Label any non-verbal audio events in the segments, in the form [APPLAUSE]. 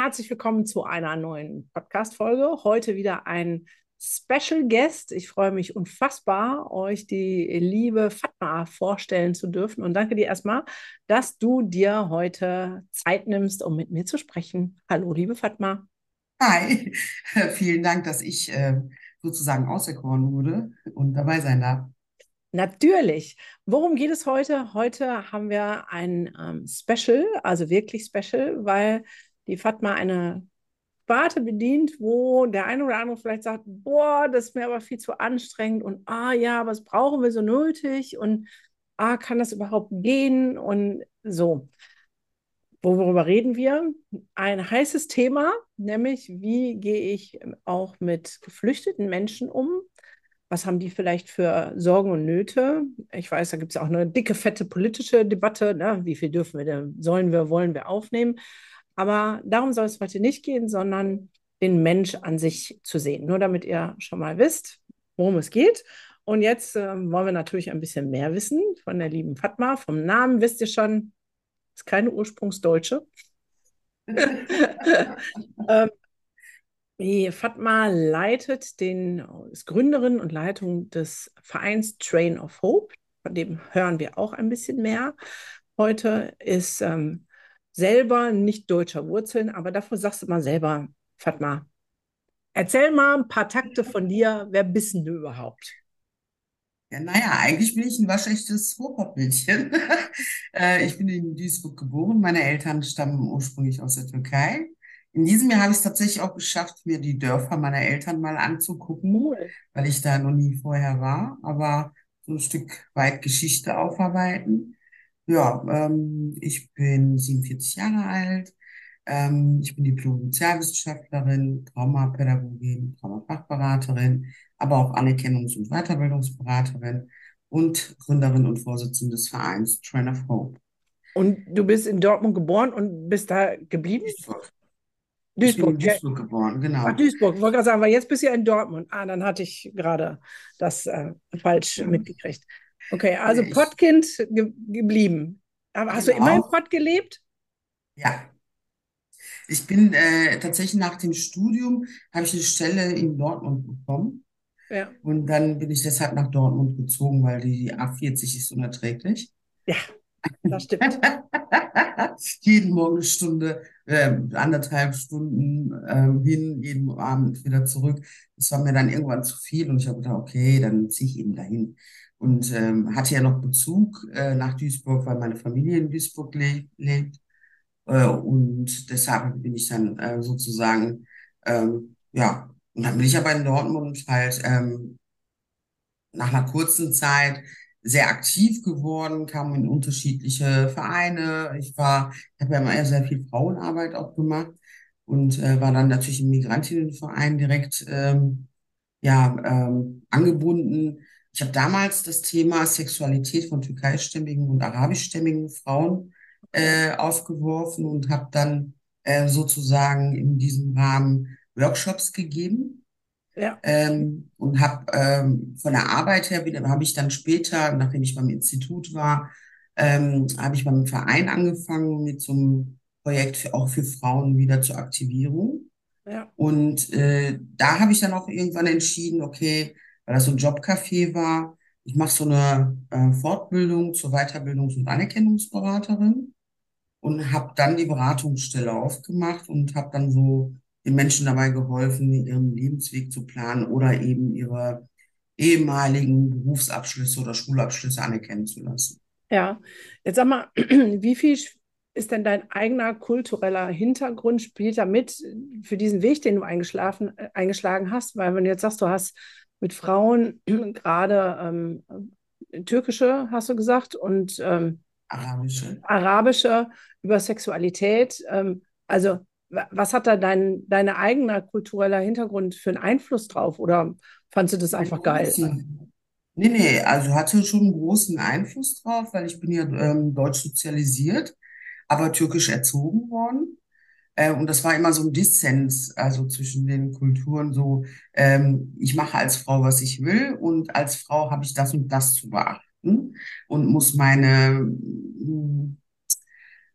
Herzlich willkommen zu einer neuen Podcast-Folge. Heute wieder ein Special Guest. Ich freue mich unfassbar, euch die liebe Fatma vorstellen zu dürfen. Und danke dir erstmal, dass du dir heute Zeit nimmst, um mit mir zu sprechen. Hallo, liebe Fatma. Hi, [LAUGHS] vielen Dank, dass ich äh, sozusagen auserkoren wurde und dabei sein darf. Natürlich. Worum geht es heute? Heute haben wir ein ähm, Special, also wirklich Special, weil die Fatma eine Sparte bedient, wo der eine oder andere vielleicht sagt, boah, das ist mir aber viel zu anstrengend und ah ja, was brauchen wir so nötig und ah, kann das überhaupt gehen und so. Worüber reden wir? Ein heißes Thema, nämlich wie gehe ich auch mit geflüchteten Menschen um? Was haben die vielleicht für Sorgen und Nöte? Ich weiß, da gibt es auch eine dicke, fette politische Debatte. Ne? Wie viel dürfen wir denn, sollen wir, wollen wir aufnehmen? Aber darum soll es heute nicht gehen, sondern den Mensch an sich zu sehen. Nur damit ihr schon mal wisst, worum es geht. Und jetzt äh, wollen wir natürlich ein bisschen mehr wissen von der lieben Fatma. Vom Namen wisst ihr schon, ist keine Ursprungsdeutsche. [LAUGHS] ähm, die Fatma leitet den, ist Gründerin und Leitung des Vereins Train of Hope. Von dem hören wir auch ein bisschen mehr. Heute ist ähm, selber nicht deutscher Wurzeln, aber davor sagst du mal selber, Fatma, erzähl mal ein paar Takte von dir. Wer bist du überhaupt? Ja, naja, eigentlich bin ich ein waschechtes Ruhrpottmädchen. [LAUGHS] Äh, ich bin in Duisburg geboren. Meine Eltern stammen ursprünglich aus der Türkei. In diesem Jahr habe ich es tatsächlich auch geschafft, mir die Dörfer meiner Eltern mal anzugucken, cool. weil ich da noch nie vorher war. Aber so ein Stück weit Geschichte aufarbeiten. Ja, ähm, ich bin 47 Jahre alt. Ähm, ich bin Diplom-Sozialwissenschaftlerin, Traumapädagogin, Traumafachberaterin, aber auch Anerkennungs- und Weiterbildungsberaterin und Gründerin und Vorsitzende des Vereins Train of Hope. Und du bist in Dortmund geboren und bist da geblieben? Duisburg. Duisburg, ich bin in Duisburg geboren, genau. Ach, Duisburg, ich wollte gerade sagen, weil jetzt bist du ja in Dortmund. Ah, dann hatte ich gerade das äh, falsch ja. mitgekriegt. Okay, also ich, Pottkind ge geblieben. Aber hast genau. du immer in Pott gelebt? Ja. Ich bin äh, tatsächlich nach dem Studium, habe ich eine Stelle in Dortmund bekommen. Ja. Und dann bin ich deshalb nach Dortmund gezogen, weil die A40 ist unerträglich. Ja, das stimmt. [LAUGHS] jeden Morgen eine Stunde, äh, anderthalb Stunden äh, hin, jeden Abend wieder zurück. Das war mir dann irgendwann zu viel und ich habe gedacht, okay, dann ziehe ich eben dahin und ähm, hatte ja noch Bezug äh, nach Duisburg, weil meine Familie in Duisburg le lebt. Äh, und deshalb bin ich dann äh, sozusagen, ähm, ja, und dann bin ich aber in Dortmund halt ähm, nach einer kurzen Zeit sehr aktiv geworden, kam in unterschiedliche Vereine. Ich war, ich habe ja immer sehr viel Frauenarbeit auch gemacht und äh, war dann natürlich im Migrantinnenverein direkt ähm, ja ähm, angebunden ich habe damals das Thema Sexualität von türkeistämmigen und arabischstämmigen Frauen äh, aufgeworfen und habe dann äh, sozusagen in diesem Rahmen Workshops gegeben. Ja. Ähm, und habe ähm, von der Arbeit her wieder, habe ich dann später, nachdem ich beim Institut war, ähm, habe ich beim Verein angefangen mit so einem Projekt für, auch für Frauen wieder zur Aktivierung. Ja. Und äh, da habe ich dann auch irgendwann entschieden, okay, weil das so ein Jobcafé war. Ich mache so eine äh, Fortbildung zur Weiterbildungs- und Anerkennungsberaterin und habe dann die Beratungsstelle aufgemacht und habe dann so den Menschen dabei geholfen, ihren Lebensweg zu planen oder eben ihre ehemaligen Berufsabschlüsse oder Schulabschlüsse anerkennen zu lassen. Ja, jetzt sag mal, [CLEARS THROAT] wie viel ist denn dein eigener kultureller Hintergrund spielt da mit für diesen Weg, den du eingeschlafen, äh, eingeschlagen hast? Weil wenn du jetzt sagst, du hast mit Frauen, [CLEARS THROAT] gerade ähm, türkische, hast du gesagt, und ähm, arabische. arabische über Sexualität. Ähm, also was hat da dein, dein eigener kultureller Hintergrund für einen Einfluss drauf? Oder fandst du das einfach geil? Nee, nee, also hatte schon einen großen Einfluss drauf, weil ich bin ja ähm, deutsch sozialisiert, aber türkisch erzogen worden. Äh, und das war immer so ein Dissens, also zwischen den Kulturen, so, ähm, ich mache als Frau, was ich will, und als Frau habe ich das und das zu beachten und muss meine, hm,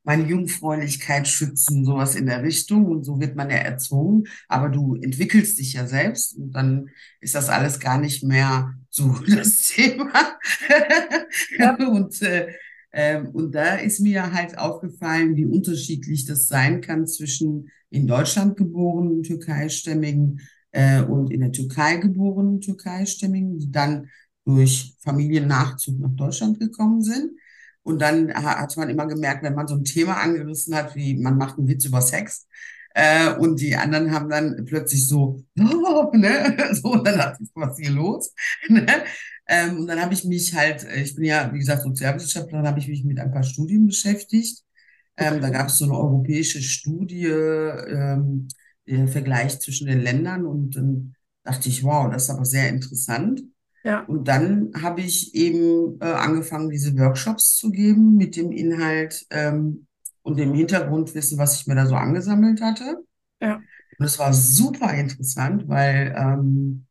meine Jungfräulichkeit schützen, sowas in der Richtung. Und so wird man ja erzogen. Aber du entwickelst dich ja selbst und dann ist das alles gar nicht mehr so [LAUGHS] das Thema. Und, äh, äh, und da ist mir halt aufgefallen, wie unterschiedlich das sein kann zwischen in Deutschland geborenen Türkeistämmigen äh, und in der Türkei geborenen Türkeistämmigen, die dann durch Familiennachzug nach Deutschland gekommen sind. Und dann hat man immer gemerkt, wenn man so ein Thema angerissen hat, wie man macht einen Witz über Sex, äh, und die anderen haben dann plötzlich so, oh, ne? [LAUGHS] so, und dann dachte ich, was ist hier los? [LAUGHS] ne? ähm, und dann habe ich mich halt, äh, ich bin ja, wie gesagt, Sozialwissenschaftlerin, habe ich mich mit ein paar Studien beschäftigt. Ähm, da gab es so eine europäische Studie, ähm, der Vergleich zwischen den Ländern und dann dachte ich, wow, das ist aber sehr interessant. Ja. Und dann habe ich eben äh, angefangen, diese Workshops zu geben mit dem Inhalt ähm, und dem Hintergrundwissen, was ich mir da so angesammelt hatte. Ja. Und es war super interessant, weil ähm,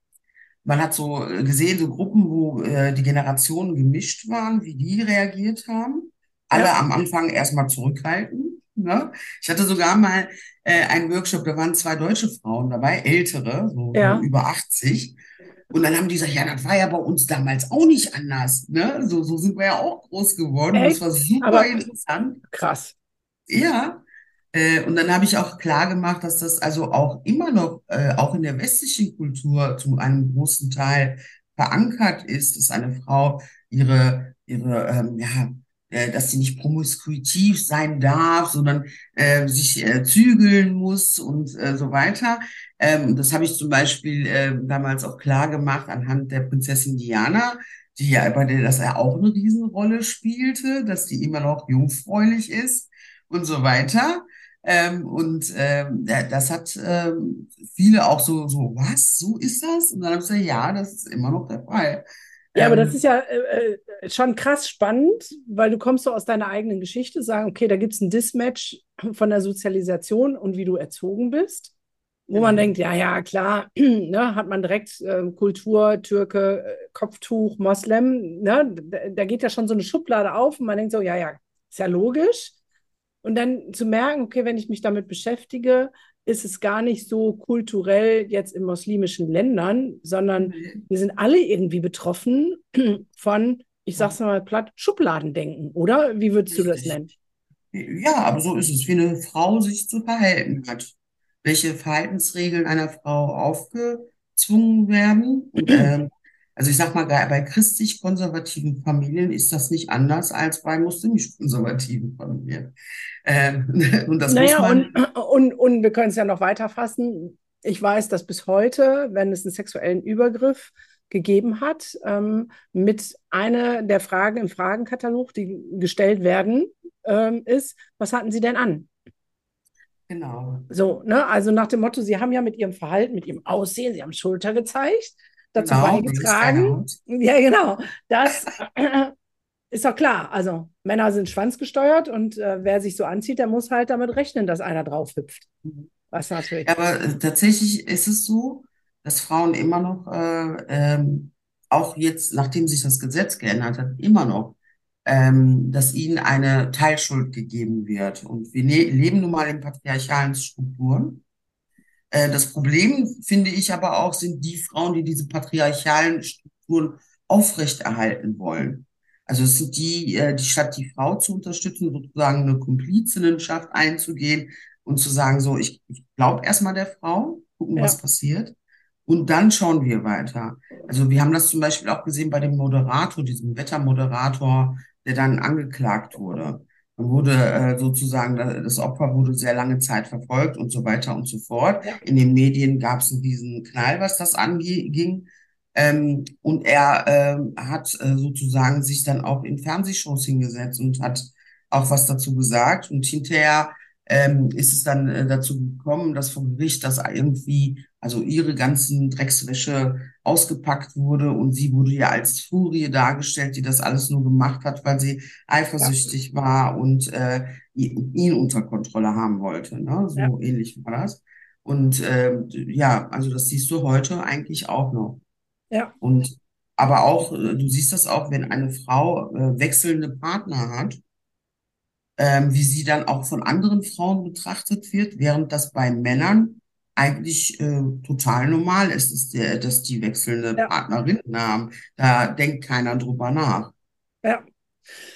man hat so gesehen, so Gruppen, wo äh, die Generationen gemischt waren, wie die reagiert haben. Alle Ja. am Anfang erstmal zurückhalten. Ne? Ich hatte sogar mal äh, einen Workshop, da waren zwei deutsche Frauen dabei, ältere, so, Ja. über 80. Und dann haben die gesagt, ja, das war ja bei uns damals auch nicht anders. Ne? So, so sind wir ja auch groß geworden. Und das Echt? war super Aber interessant. krass. Ja. Äh, und dann habe ich auch klar gemacht, dass das also auch immer noch, äh, auch in der westlichen Kultur zu einem großen Teil verankert ist, dass eine Frau ihre, ihre, ähm, ja, äh, dass sie nicht promiskuitiv sein darf, sondern äh, sich äh, zügeln muss und äh, so weiter. Ähm, das habe ich zum Beispiel äh, damals auch klar gemacht anhand der Prinzessin Diana, die ja bei der das ja auch eine Riesenrolle spielte, dass die immer noch jungfräulich ist und so weiter. Ähm, und ähm, das hat ähm, viele auch so, so, was, so ist das? Und dann habe ich gesagt, ja, das ist immer noch der Fall. Ja, aber das Ähm, ist ja äh, äh, schon krass spannend, weil du kommst so aus deiner eigenen Geschichte, sagen, okay, da gibt es ein Dismatch von der Sozialisation und wie du erzogen bist, wo man genau. denkt, ja, ja, klar, [CLEARS THROAT] ne, hat man direkt äh, Kultur, Türke, äh, Kopftuch, Moslem, ne, da, da geht ja schon so eine Schublade auf und man denkt so, ja, ja, ist ja logisch. Und dann zu merken, okay, wenn ich mich damit beschäftige, ist es gar nicht so kulturell jetzt in muslimischen Ländern, sondern wir sind alle irgendwie betroffen [CLEARS THROAT] von, ich sag's mal platt, Schubladendenken, oder? Wie würdest du das nennen? Ja, aber so ist es, wie eine Frau sich zu verhalten hat. Welche Verhaltensregeln einer Frau aufgezwungen werden. Und [CLEARS THROAT] ähm, also ich sag mal, bei christlich-konservativen Familien ist das nicht anders als bei muslimisch-konservativen Familien. Ähm, [LAUGHS] und das muss Naja, man. und, und, und wir können es ja noch weiter fassen. Ich weiß, dass bis heute, wenn es einen sexuellen Übergriff gegeben hat, ähm, mit einer der Fragen im Fragenkatalog, die gestellt werden, ähm, ist, was hatten Sie denn an? Genau. So, ne? Also nach dem Motto, Sie haben ja mit Ihrem Verhalten, mit Ihrem Aussehen, Sie haben Schulter gezeigt, dazu Genau, beigetragen. Ja, genau. Das [CLEARS THROAT] ist doch klar. Also Männer sind schwanzgesteuert und äh, wer sich so anzieht, der muss halt damit rechnen, dass einer drauf hüpft. Was natürlich. Aber äh, tatsächlich ist es so, dass Frauen immer noch, äh, ähm, auch jetzt, nachdem sich das Gesetz geändert hat, immer noch, ähm, dass ihnen eine Teilschuld gegeben wird. Und wir ne leben nun mal in patriarchalen Strukturen. Äh, das Problem, finde ich aber auch, sind die Frauen, die diese patriarchalen Strukturen aufrechterhalten wollen. Also es sind die, äh, die statt die Frau zu unterstützen, sozusagen eine Komplizinnenschaft einzugehen und zu sagen, so, ich, ich glaube erstmal der Frau, gucken, was Ja. passiert. Und dann schauen wir weiter. Also wir haben das zum Beispiel auch gesehen bei dem Moderator, diesem Wettermoderator, der dann angeklagt wurde. Dann wurde äh, sozusagen, das Opfer wurde sehr lange Zeit verfolgt und so weiter und so fort. In den Medien gab es diesen Knall, was das anging. Ähm, und er ähm, hat äh, sozusagen sich dann auch in Fernsehshows hingesetzt und hat auch was dazu gesagt. Und hinterher ähm, ist es dann äh, dazu gekommen, dass vom Gericht das irgendwie, also ihre ganzen Dreckswäsche ausgepackt wurde und sie wurde ja als Furie dargestellt, die das alles nur gemacht hat, weil sie eifersüchtig ja. war und äh, ihn unter Kontrolle haben wollte. Ne? So ja. ähnlich war das. Und äh, ja, also das siehst du heute eigentlich auch noch. Ja. Und aber auch, äh, du siehst das auch, wenn eine Frau äh, wechselnde Partner hat, ähm, wie sie dann auch von anderen Frauen betrachtet wird, während das bei Männern eigentlich äh, total normal ist, dass, der, dass die wechselnde ja. Partnerinnen haben. Da denkt keiner drüber nach. Ja.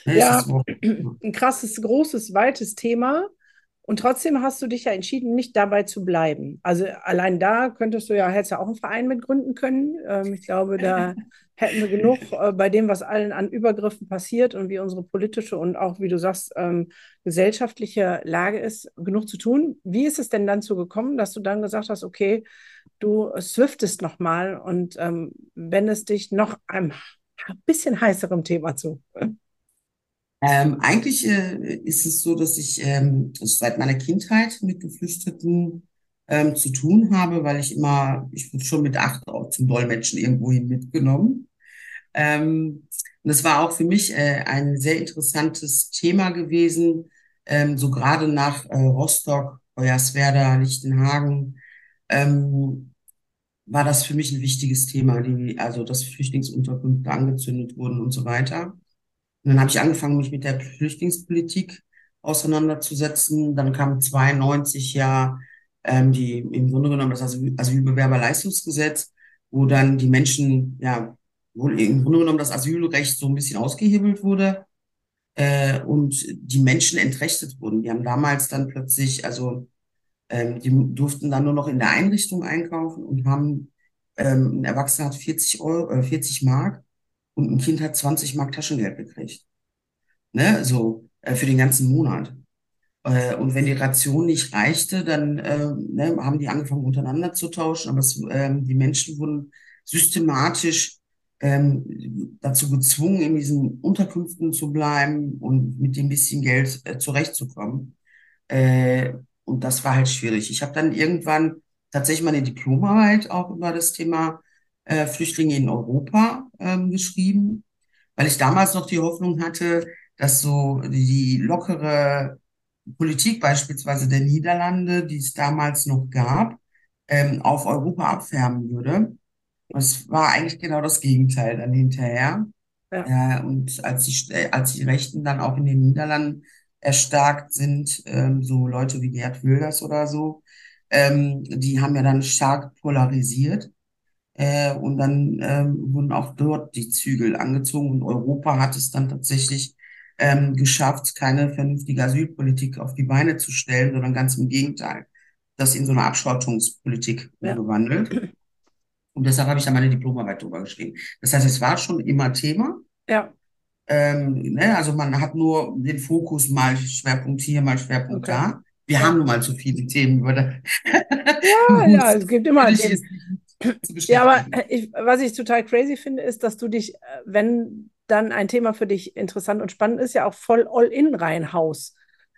Ne, ja, [CLEARS THROAT] ein krasses, großes, weites Thema. Und trotzdem hast du dich ja entschieden, nicht dabei zu bleiben. Also allein da könntest du ja, hättest ja auch einen Verein mitgründen können. Ähm, ich glaube, da [LAUGHS] hätten wir genug äh, bei dem, was allen an Übergriffen passiert und wie unsere politische und auch, wie du sagst, ähm, gesellschaftliche Lage ist, genug zu tun. Wie ist es denn dann so gekommen, dass du dann gesagt hast, okay, du swiftest nochmal und ähm, wendest dich noch einem bisschen heißerem Thema zu? Ähm, eigentlich äh, ist es so, dass ich ähm, seit meiner Kindheit mit Geflüchteten ähm, zu tun habe, weil ich immer, ich wurde schon mit acht auch zum Dolmetschen irgendwohin mitgenommen. Ähm, und es war auch für mich äh, ein sehr interessantes Thema gewesen, ähm, so gerade nach äh, Rostock, Hoyerswerda, Lichtenhagen, ähm, war das für mich ein wichtiges Thema, die, also dass Flüchtlingsunterkünfte angezündet wurden und so weiter. Und dann habe ich angefangen, mich mit der Flüchtlingspolitik auseinanderzusetzen. Dann kam 92 ja ähm, die im Grunde genommen das Asyl Asylbewerberleistungsgesetz, wo dann die Menschen, ja, wohl im Grunde genommen das Asylrecht so ein bisschen ausgehebelt wurde äh, und die Menschen entrechtet wurden. Die haben damals dann plötzlich, also ähm, die durften dann nur noch in der Einrichtung einkaufen und haben, ähm, ein Erwachsener hat 40 Euro, äh, 40 Mark und ein Kind hat 20 Mark Taschengeld gekriegt. Ne, so äh, für den ganzen Monat. Äh, und wenn die Ration nicht reichte, dann äh, ne, haben die angefangen untereinander zu tauschen. Aber es, äh, die Menschen wurden systematisch ähm, dazu gezwungen, in diesen Unterkünften zu bleiben und mit dem bisschen Geld äh, zurechtzukommen. Äh, und das war halt schwierig. Ich habe dann irgendwann tatsächlich meine Diplomarbeit auch über das Thema äh, Flüchtlinge in Europa ähm, geschrieben, weil ich damals noch die Hoffnung hatte, dass so die lockere Politik beispielsweise der Niederlande, die es damals noch gab, ähm, auf Europa abfärben würde. Das war eigentlich genau das Gegenteil dann hinterher. Ja. Äh, und als die, äh, als die Rechten dann auch in den Niederlanden erstarkt sind, ähm, so Leute wie Gerd Wilders oder so, ähm, die haben ja dann stark polarisiert. Äh, und dann ähm, wurden auch dort die Zügel angezogen und Europa hat es dann tatsächlich ähm, geschafft, keine vernünftige Asylpolitik auf die Beine zu stellen, sondern ganz im Gegenteil, das in so eine Abschottungspolitik ja. gewandelt. [CLEARS THROAT] Und deshalb habe ich da meine Diplomarbeit drüber geschrieben. Das heißt, es war schon immer Thema. Ja. Ähm, ne, also man hat nur den Fokus mal Schwerpunkt hier, mal Schwerpunkt okay. da. Wir haben nun mal zu viele Themen über das. Ja, [LAUGHS] ja, es gibt immer Themen. Ja, aber ich, was ich total crazy finde, ist, dass du dich, äh, wenn dann ein Thema für dich interessant und spannend ist, ja auch voll all-in reinhaus.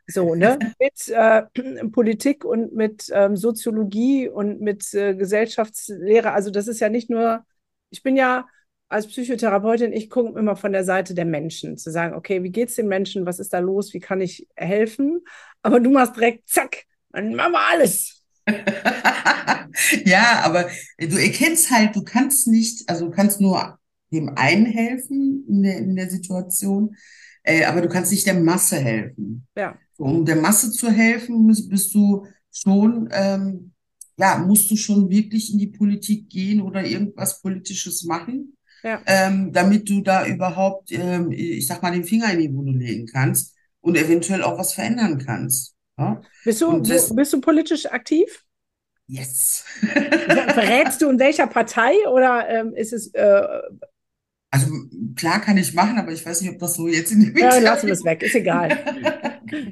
So, ne? [LAUGHS] mit äh, [CLEARS THROAT] Politik und mit ähm, Soziologie und mit äh, Gesellschaftslehre. Also, das ist ja nicht nur, ich bin ja als Psychotherapeutin, ich gucke immer von der Seite der Menschen, zu sagen, okay, wie geht es den Menschen, was ist da los, wie kann ich helfen? Aber du machst direkt, zack, dann machen wir alles. [LAUGHS] ja, aber du erkennst halt, du kannst nicht, also du kannst nur dem einen helfen in der, in der Situation, äh, aber du kannst nicht der Masse helfen. Ja. Um der Masse zu helfen, bist, bist du schon, ähm, ja, musst du schon wirklich in die Politik gehen oder irgendwas Politisches machen, ja. ähm, damit du da überhaupt, ähm, ich sag mal, den Finger in die Wunde legen kannst und eventuell auch was verändern kannst. Ja? Bist, du, das, bist du politisch aktiv? Yes. Verrätst du in welcher Partei oder ähm, ist es äh, also klar kann ich machen, aber ich weiß nicht, ob das so jetzt in dem Ja, lassen wir es weg, ist egal.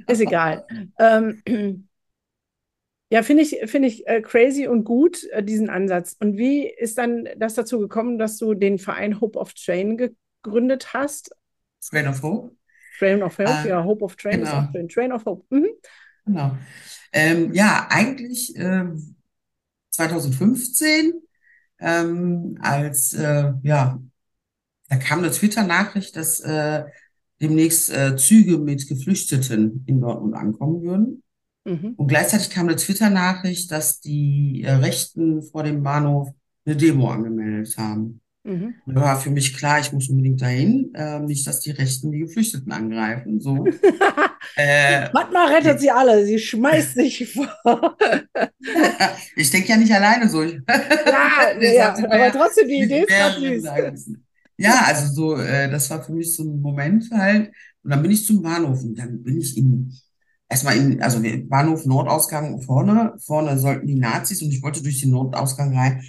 ist egal. Ähm, ja, finde ich, finde ich äh, crazy und gut, äh, diesen Ansatz. Und wie ist dann das dazu gekommen, dass du den Verein Hope of Train gegründet hast? Train of Hope. Train of Hope, äh, ja, Hope of Train genau. ist auch Train. Train of Hope. Mhm. Genau. Ähm, ja, eigentlich äh, 2015, ähm, als äh, ja, da kam eine Twitter-Nachricht, dass äh, demnächst äh, Züge mit Geflüchteten in Dortmund ankommen würden. Mhm. Und gleichzeitig kam eine Twitter-Nachricht, dass die äh, Rechten vor dem Bahnhof eine Demo angemeldet haben. Mhm. Da war für mich klar, ich muss unbedingt dahin, äh, nicht, dass die Rechten die Geflüchteten angreifen. So. [LAUGHS] Äh, Fatma rettet sie alle, sie schmeißt [LAUGHS] sich vor. [LAUGHS] ich denke ja nicht alleine so. Ja, ja, aber mehr- trotzdem, die Idee ist mehreren süß. Ja, also so, äh, das war für mich so ein Moment halt. Und dann bin ich zum Bahnhof und dann bin ich in, erstmal in, also Bahnhof Nordausgang vorne, vorne sollten die Nazis und ich wollte durch den Nordausgang rein.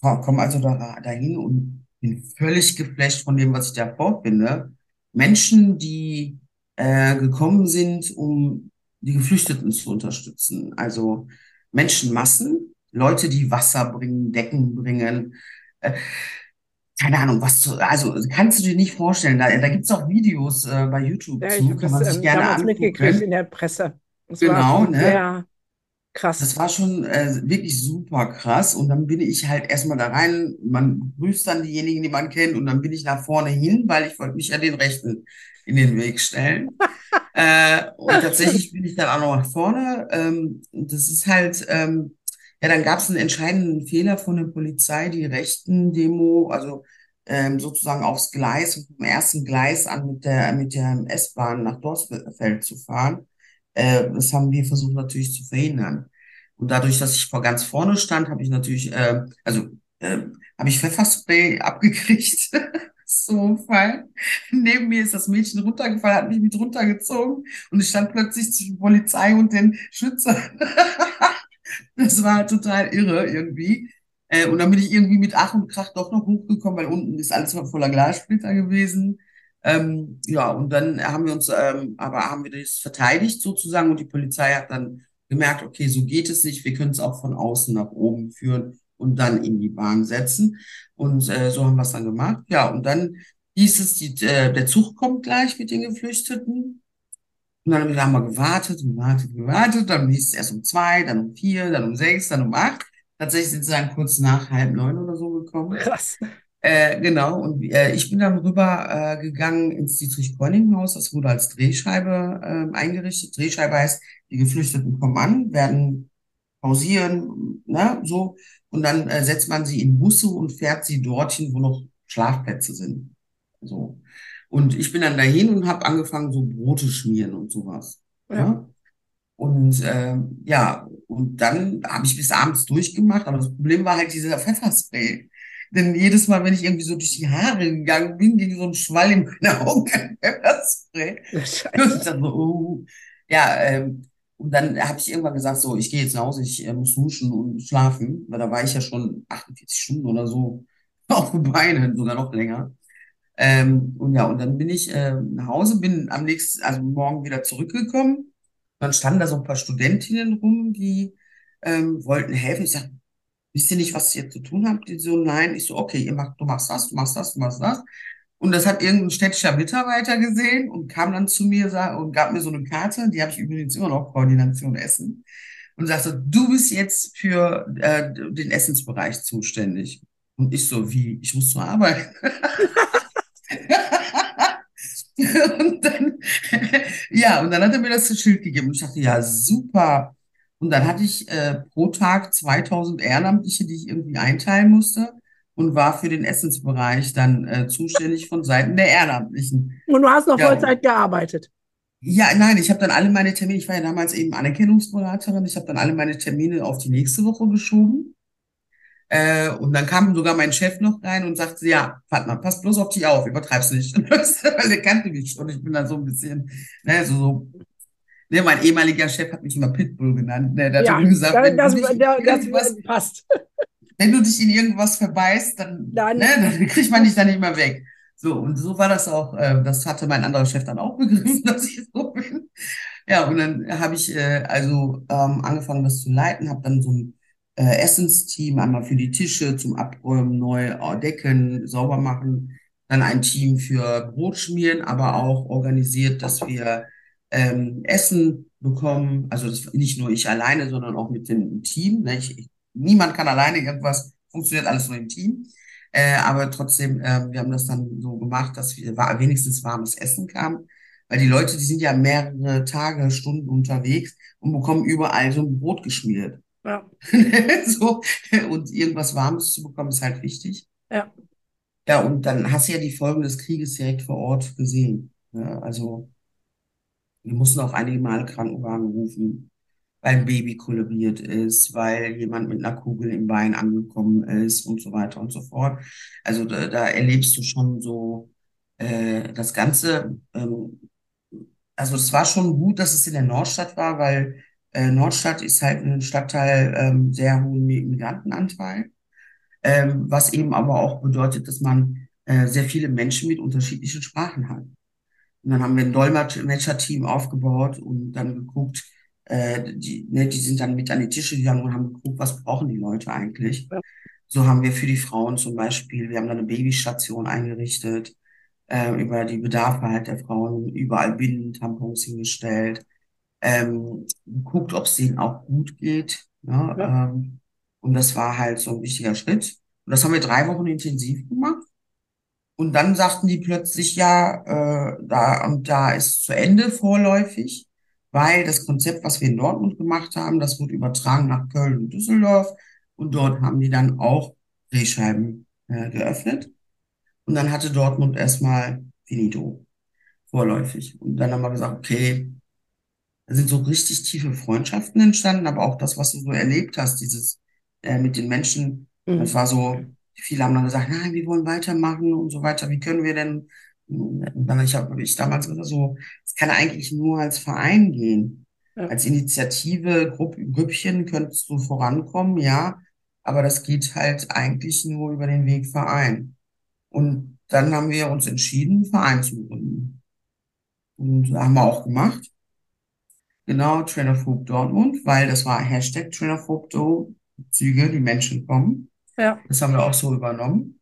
Komme also da, dahin und bin völlig geflasht von dem, was ich da vorfinde. Menschen, die äh, gekommen sind, um die Geflüchteten zu unterstützen. Also Menschenmassen, Leute, die Wasser bringen, Decken bringen, äh, keine Ahnung, was zu, also kannst du dir nicht vorstellen. Da, da gibt es auch Videos äh, bei YouTube Ja, zu, kann das man sich ähm, gerne damals mitgekriegt in angucken. der Presse. Das Genau, ne? sehr krass. Das war schon äh, wirklich super krass. Und dann bin ich halt erstmal da rein. Man grüßt dann diejenigen, die man kennt. Und dann bin ich nach vorne hin, weil ich wollte mich ja den Rechten in den Weg stellen. [LAUGHS] Äh, und tatsächlich bin ich dann auch noch nach vorne. Ähm, das ist halt, ähm, ja, dann gab es einen entscheidenden Fehler von der Polizei, die rechten Demo, also ähm, sozusagen aufs Gleis, vom ersten Gleis an mit der, mit der S-Bahn nach Dorsfeld zu fahren. Äh, das haben wir versucht natürlich zu verhindern. Und dadurch, dass ich vor ganz vorne stand, habe ich natürlich, äh, also äh, habe ich Pfefferspray [LAUGHS] abgekriegt. So Fall. Neben mir ist das Mädchen runtergefallen, hat mich mit runtergezogen und ich stand plötzlich zwischen Polizei und den Schützern. [LAUGHS] Das war total irre irgendwie. Äh, und dann bin ich irgendwie mit Ach und Krach doch noch hochgekommen, weil unten ist alles voller Glassplitter gewesen. Ähm, ja, und dann haben wir uns, ähm, aber haben wir das verteidigt sozusagen und die Polizei hat dann gemerkt, okay, so geht es nicht, wir können es auch von außen nach oben führen und dann in die Bahn setzen. Und äh, so haben wir es dann gemacht. Ja, und dann hieß es, die, äh, der Zug kommt gleich mit den Geflüchteten. Und dann haben wir da mal gewartet, gewartet, gewartet. Dann hieß es erst um zwei, dann um vier, dann um sechs, dann um acht. Tatsächlich sind sie dann kurz nach halb neun oder so gekommen. Krass. Äh, genau, und äh, ich bin dann rüber äh, gegangen ins Dietrich-Corning-Haus. Das wurde als Drehscheibe äh, eingerichtet. Drehscheibe heißt, die Geflüchteten kommen an, werden pausieren, ne, so. Und dann äh, setzt man sie in Busse und fährt sie dorthin, wo noch Schlafplätze sind. So. Und ich bin dann dahin und habe angefangen, so Brote schmieren und sowas. Ja. Ja. Und ähm, ja, und dann habe ich bis abends durchgemacht, aber das Problem war halt dieser Pfefferspray. Denn jedes Mal, wenn ich irgendwie so durch die Haare gegangen bin, ging so ein Schwall in meine Augen [LAUGHS] an Pfefferspray. [LAUGHS] So, oh. Ja, ähm, und dann habe ich irgendwann gesagt, so, ich gehe jetzt nach Hause, ich äh, muss duschen und schlafen, weil da war ich ja schon 48 Stunden oder so [LAUGHS] auf den Beinen, sogar noch länger. Ähm, und ja, und dann bin ich äh, nach Hause, bin am nächsten, also morgen wieder zurückgekommen. Dann standen da so ein paar Studentinnen rum, die ähm, wollten helfen. Ich sag, wisst ihr nicht, was ihr zu tun habt? Die so, nein. Ich so, okay, ihr macht, du machst das, du machst das, du machst das. Und das hat irgendein städtischer Mitarbeiter gesehen und kam dann zu mir und gab mir so eine Karte, die habe ich übrigens immer noch, Koordination Essen, und sagte, du bist jetzt für äh, den Essensbereich zuständig. Und ich so, wie, ich muss zur Arbeit. [LAUGHS] Und dann, [LAUGHS] ja, und dann hat er mir das Schild gegeben. Und ich dachte, ja, super. Und dann hatte ich äh, pro Tag 2000 Ehrenamtliche, die ich irgendwie einteilen musste und war für den Essensbereich dann äh, zuständig von Seiten der Ehrenamtlichen. Und du hast noch Ja. Vollzeit gearbeitet. Ja, nein, ich habe dann alle meine Termine, ich war ja damals eben Anerkennungsberaterin, ich habe dann alle meine Termine auf die nächste Woche geschoben. Äh, und dann kam sogar mein Chef noch rein und sagte, ja, Fatma, pass bloß auf dich auf, übertreib's nicht. [LAUGHS] Weil er kannte mich schon, ich bin da so ein bisschen, ne, so, so. Ne, mein ehemaliger Chef hat mich immer Pitbull genannt. Ne, der hat Ja, immer gesagt, wenn das, du dich in das, passt. [LAUGHS] wenn du dich in irgendwas verbeißt, dann, Dann- ne, dann [LAUGHS] kriegt man dich dann nicht mehr weg. So, und so war das auch, äh, das hatte mein anderer Chef dann auch begriffen, [LAUGHS] dass ich so bin. Ja, und dann habe ich äh, also ähm, angefangen, das zu leiten, habe dann so ein äh, Essensteam, einmal für die Tische zum Abräumen, neu äh, decken, sauber machen, dann ein Team für Brotschmieren, aber auch organisiert, dass wir ähm, Essen bekommen. Also das, nicht nur ich alleine, sondern auch mit dem Team. Ne? Ich, ich, niemand kann alleine irgendwas, funktioniert alles nur im Team. Äh, aber trotzdem, äh, wir haben das dann so gemacht, dass wir war, wenigstens warmes Essen kam. Weil die Leute, die sind ja mehrere Tage, Stunden unterwegs und bekommen überall so ein Brot geschmiert. Ja. [LAUGHS] so, und irgendwas Warmes zu bekommen, ist halt wichtig. Ja. Ja, und dann hast du ja die Folgen des Krieges direkt vor Ort gesehen. Ja, also wir mussten auch einige Male Krankenwagen rufen, weil ein Baby kollabiert ist, weil jemand mit einer Kugel im Bein angekommen ist und so weiter und so fort. Also da, da erlebst du schon so äh, das Ganze. Ähm, also es war schon gut, dass es in der Nordstadt war, weil äh, Nordstadt ist halt ein Stadtteil ähm, sehr hohen Migrantenanteil, ähm, was eben aber auch bedeutet, dass man äh, sehr viele Menschen mit unterschiedlichen Sprachen hat. Und dann haben wir ein Dolmetscher-Team aufgebaut und dann geguckt, äh, die, ne, die sind dann mit an die Tische gegangen und haben geguckt, was brauchen die Leute eigentlich. Ja. So haben wir für die Frauen zum Beispiel, wir haben dann eine Babystation eingerichtet, äh, über die Bedarfe halt der Frauen, überall Binden, Tampons hingestellt, ähm, geguckt, ob es denen auch gut geht. Ne? Ja. Ähm, und das war halt so ein wichtiger Schritt. Und das haben wir drei Wochen intensiv gemacht. Und dann sagten die plötzlich, ja, äh, da und da ist zu Ende vorläufig, weil das Konzept, was wir in Dortmund gemacht haben, das wurde übertragen nach Köln und Düsseldorf. Und dort haben die dann auch Drehscheiben äh, geöffnet. Und dann hatte Dortmund erstmal finito, vorläufig. Und dann haben wir gesagt, okay, da sind so richtig tiefe Freundschaften entstanden, aber auch das, was du so erlebt hast, dieses äh, mit den Menschen, das Mhm. war so, viele haben dann gesagt, nein, wir wollen weitermachen und so weiter, wie können wir denn? Dann ich habe ich damals gesagt, so, es kann eigentlich nur als Verein gehen. Ja. Als Initiative, Grupp, Grüppchen könntest du vorankommen, ja, aber das geht halt eigentlich nur über den Weg Verein. Und dann haben wir uns entschieden, Verein zu gründen. Und haben wir auch gemacht. Genau, Trainerphobe Dortmund, weil das war Hashtag Trainerphobe Züge, die Menschen kommen. Ja. Das haben wir auch so übernommen.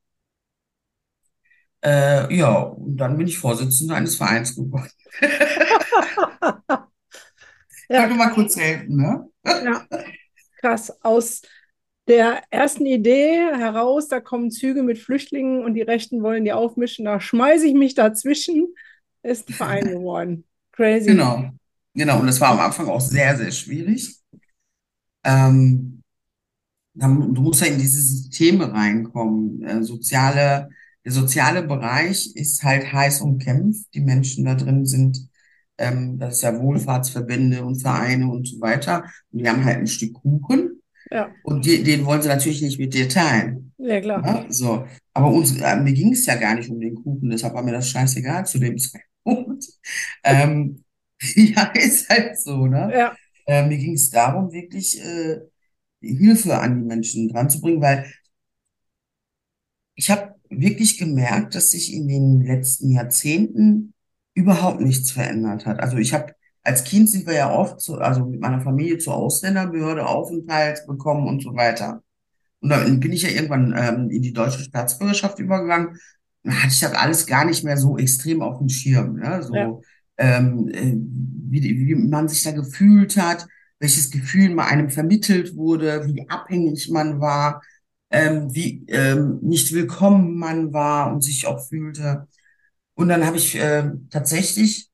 Äh, ja, und dann bin ich Vorsitzender eines Vereins geworden. [LAUGHS] Ja, Könnte mal kurz helfen, ne? ja, krass. Aus der ersten Idee heraus, da kommen Züge mit Flüchtlingen und die Rechten wollen die aufmischen, da schmeiße ich mich dazwischen, ist ein Verein [LAUGHS] geworden. Crazy. Genau. Genau, und das war am Anfang auch sehr, sehr schwierig. Ähm, dann, du musst ja in diese Systeme reinkommen. Äh, soziale, der soziale Bereich ist halt heiß umkämpft. Die Menschen da drin sind, ähm, das ist ja Wohlfahrtsverbände und Vereine und so weiter. Und die haben halt ein Stück Kuchen Ja, und die, den wollen sie natürlich nicht mit dir teilen. ja klar. Ja, so. Aber uns, äh, mir ging es ja gar nicht um den Kuchen, deshalb war mir das scheißegal zu dem [LAUGHS] Zeitpunkt. Ähm, [LAUGHS] ja, ist halt so, ne? Ja, Äh, mir ging es darum, wirklich äh, Hilfe an die Menschen dran zu bringen, weil ich habe wirklich gemerkt, dass sich in den letzten Jahrzehnten überhaupt nichts verändert hat. Also ich habe als Kind sind wir ja oft so, also mit meiner Familie zur Ausländerbehörde Aufenthalt bekommen und so weiter. Und dann bin ich ja irgendwann ähm, in die deutsche Staatsbürgerschaft übergegangen. Da hatte ich das alles gar nicht mehr so extrem auf dem Schirm. Ne? ja, So, ähm, äh, wie, wie man sich da gefühlt hat, welches Gefühl mal einem vermittelt wurde, wie abhängig man war, ähm, wie ähm, nicht willkommen man war und sich auch fühlte. Und dann habe ich ähm, tatsächlich,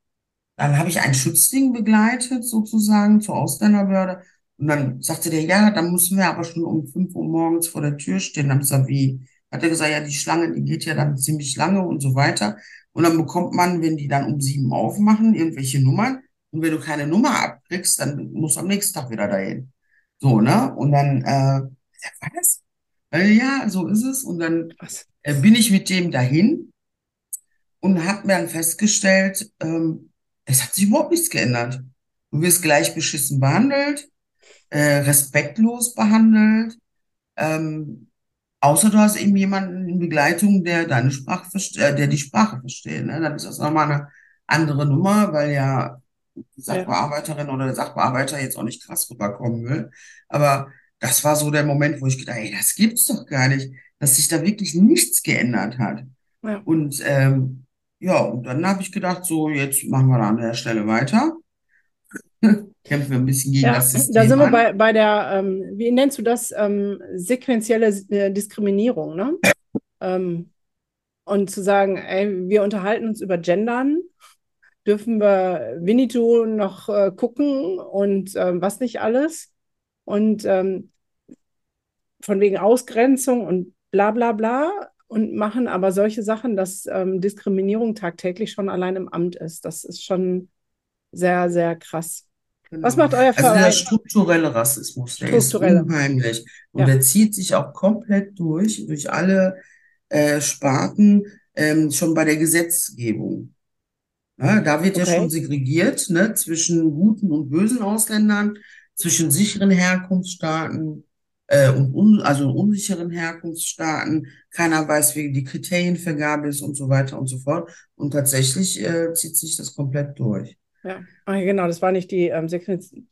dann habe ich einen Schützling begleitet, sozusagen, zur Ausländerbehörde. Und dann sagte der, ja, dann müssen wir aber schon um 5 Uhr morgens vor der Tür stehen. Dann gesagt, wie? Hat er gesagt, ja, die Schlange, die geht ja dann ziemlich lange und so weiter. Und dann bekommt man, wenn die dann um sieben aufmachen, irgendwelche Nummern. Und wenn du keine Nummer abkriegst, dann musst du am nächsten Tag wieder dahin. So, ne? Und dann, äh, was? Äh, ja, so ist es. Und dann äh, bin ich mit dem dahin und habe mir dann festgestellt, ähm, es hat sich überhaupt nichts geändert. Du wirst gleich beschissen behandelt, äh, respektlos behandelt, ähm, außer du hast eben jemanden in Begleitung, der deine Sprache versteht, äh, der die Sprache versteht. Ne? Dann ist das nochmal eine andere Nummer, weil ja die Ja, Sachbearbeiterin oder der Sachbearbeiter jetzt auch nicht krass rüberkommen will. Aber das war so der Moment, wo ich gedacht, ey, das gibt's doch gar nicht, dass sich da wirklich nichts geändert hat. ja, Und ähm, ja, und dann habe ich gedacht, so, jetzt machen wir da an der Stelle weiter. [LAUGHS] kämpfen wir ein bisschen gegen Ja, das da System sind wir an. bei, bei der, ähm, wie nennst du das, ähm, sequentielle äh, Diskriminierung, ne? [CLEARS THROAT] Ähm, und zu sagen, ey, wir unterhalten uns über Gendern, dürfen wir Winnetou noch äh, gucken und ähm, was nicht alles. Und ähm, von wegen Ausgrenzung und bla bla bla und machen aber solche Sachen, dass ähm, Diskriminierung tagtäglich schon allein im Amt ist. Das ist schon sehr, sehr krass. Was Genau. macht euer Also der Verein? strukturelle Rassismus, der ist Strukturelle. unheimlich. Und Ja. der zieht sich auch komplett durch, durch alle äh, Sparten, ähm, schon bei der Gesetzgebung. Ja, da wird ja Okay. schon segregiert, ne, zwischen guten und bösen Ausländern, zwischen sicheren Herkunftsstaaten äh, und un also unsicheren Herkunftsstaaten. Keiner weiß, wie die Kriterienvergabe ist und so weiter und so fort. Und tatsächlich äh, zieht sich das komplett durch. Ja, Ah, genau, das war nicht die ähm,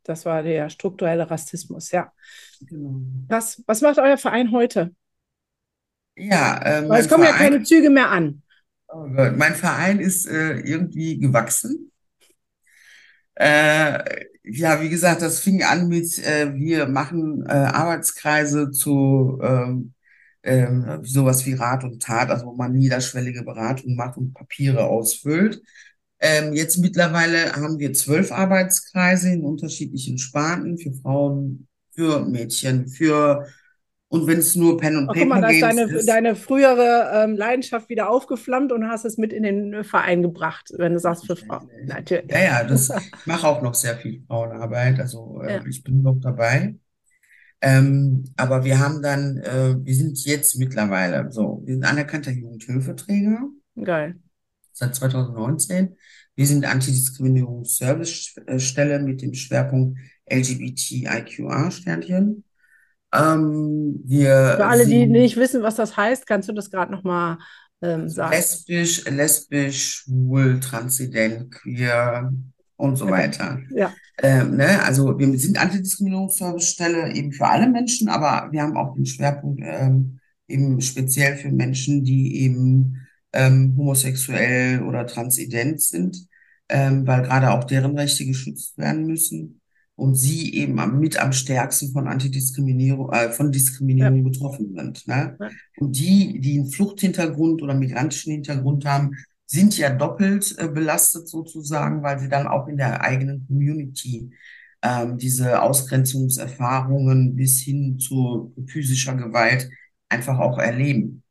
das war der strukturelle Rassismus, ja. Genau. Was, was macht euer Verein heute? Ja, äh, Weil es kommen ja Verein. keine Züge mehr an. Oh Gott, mein Verein ist äh, irgendwie gewachsen. Äh, ja, wie gesagt, das fing an mit, äh, wir machen äh, Arbeitskreise zu ähm, ähm, sowas wie Rat und Tat, also wo man niederschwellige Beratung macht und Papiere ausfüllt. Ähm, jetzt mittlerweile haben wir zwölf Arbeitskreise in unterschiedlichen Sparten für Frauen, für Mädchen, für und wenn es nur Pen und Ach, guck mal, Paper da ist deine, ist. deine frühere ähm, Leidenschaft wieder aufgeflammt und hast es mit in den Verein gebracht, wenn du sagst für Frauen. Natürlich. Ja, ja, das, [LAUGHS] ich mache auch noch sehr viel Frauenarbeit, also äh, Ja. ich bin noch dabei. Ähm, aber wir haben dann, äh, wir sind jetzt mittlerweile so, wir sind anerkannter Jugendhilfeträger Geil. seit 2019. Wir sind Antidiskriminierungsservicestelle mit dem Schwerpunkt LGBTIQA-Sternchen. Ähm, wir Für alle, die nicht wissen, was das heißt, kannst du das gerade nochmal ähm, also sagen. lesbisch, lesbisch, schwul, transident, queer und so Okay. weiter. Ja, Ähm, ne, also wir sind Antidiskriminierungsservicestelle eben für alle Menschen, aber wir haben auch den Schwerpunkt ähm, eben speziell für Menschen, die eben ähm, homosexuell oder transident sind, ähm, weil gerade auch deren Rechte geschützt werden müssen und sie eben am, mit am stärksten von Antidiskriminierung, äh, von Diskriminierung betroffen sind. Ne? Ja. Und die, die einen Fluchthintergrund oder migrantischen Hintergrund haben, sind ja doppelt äh, belastet sozusagen, weil sie dann auch in der eigenen Community ähm, diese Ausgrenzungserfahrungen bis hin zu physischer Gewalt einfach auch erleben.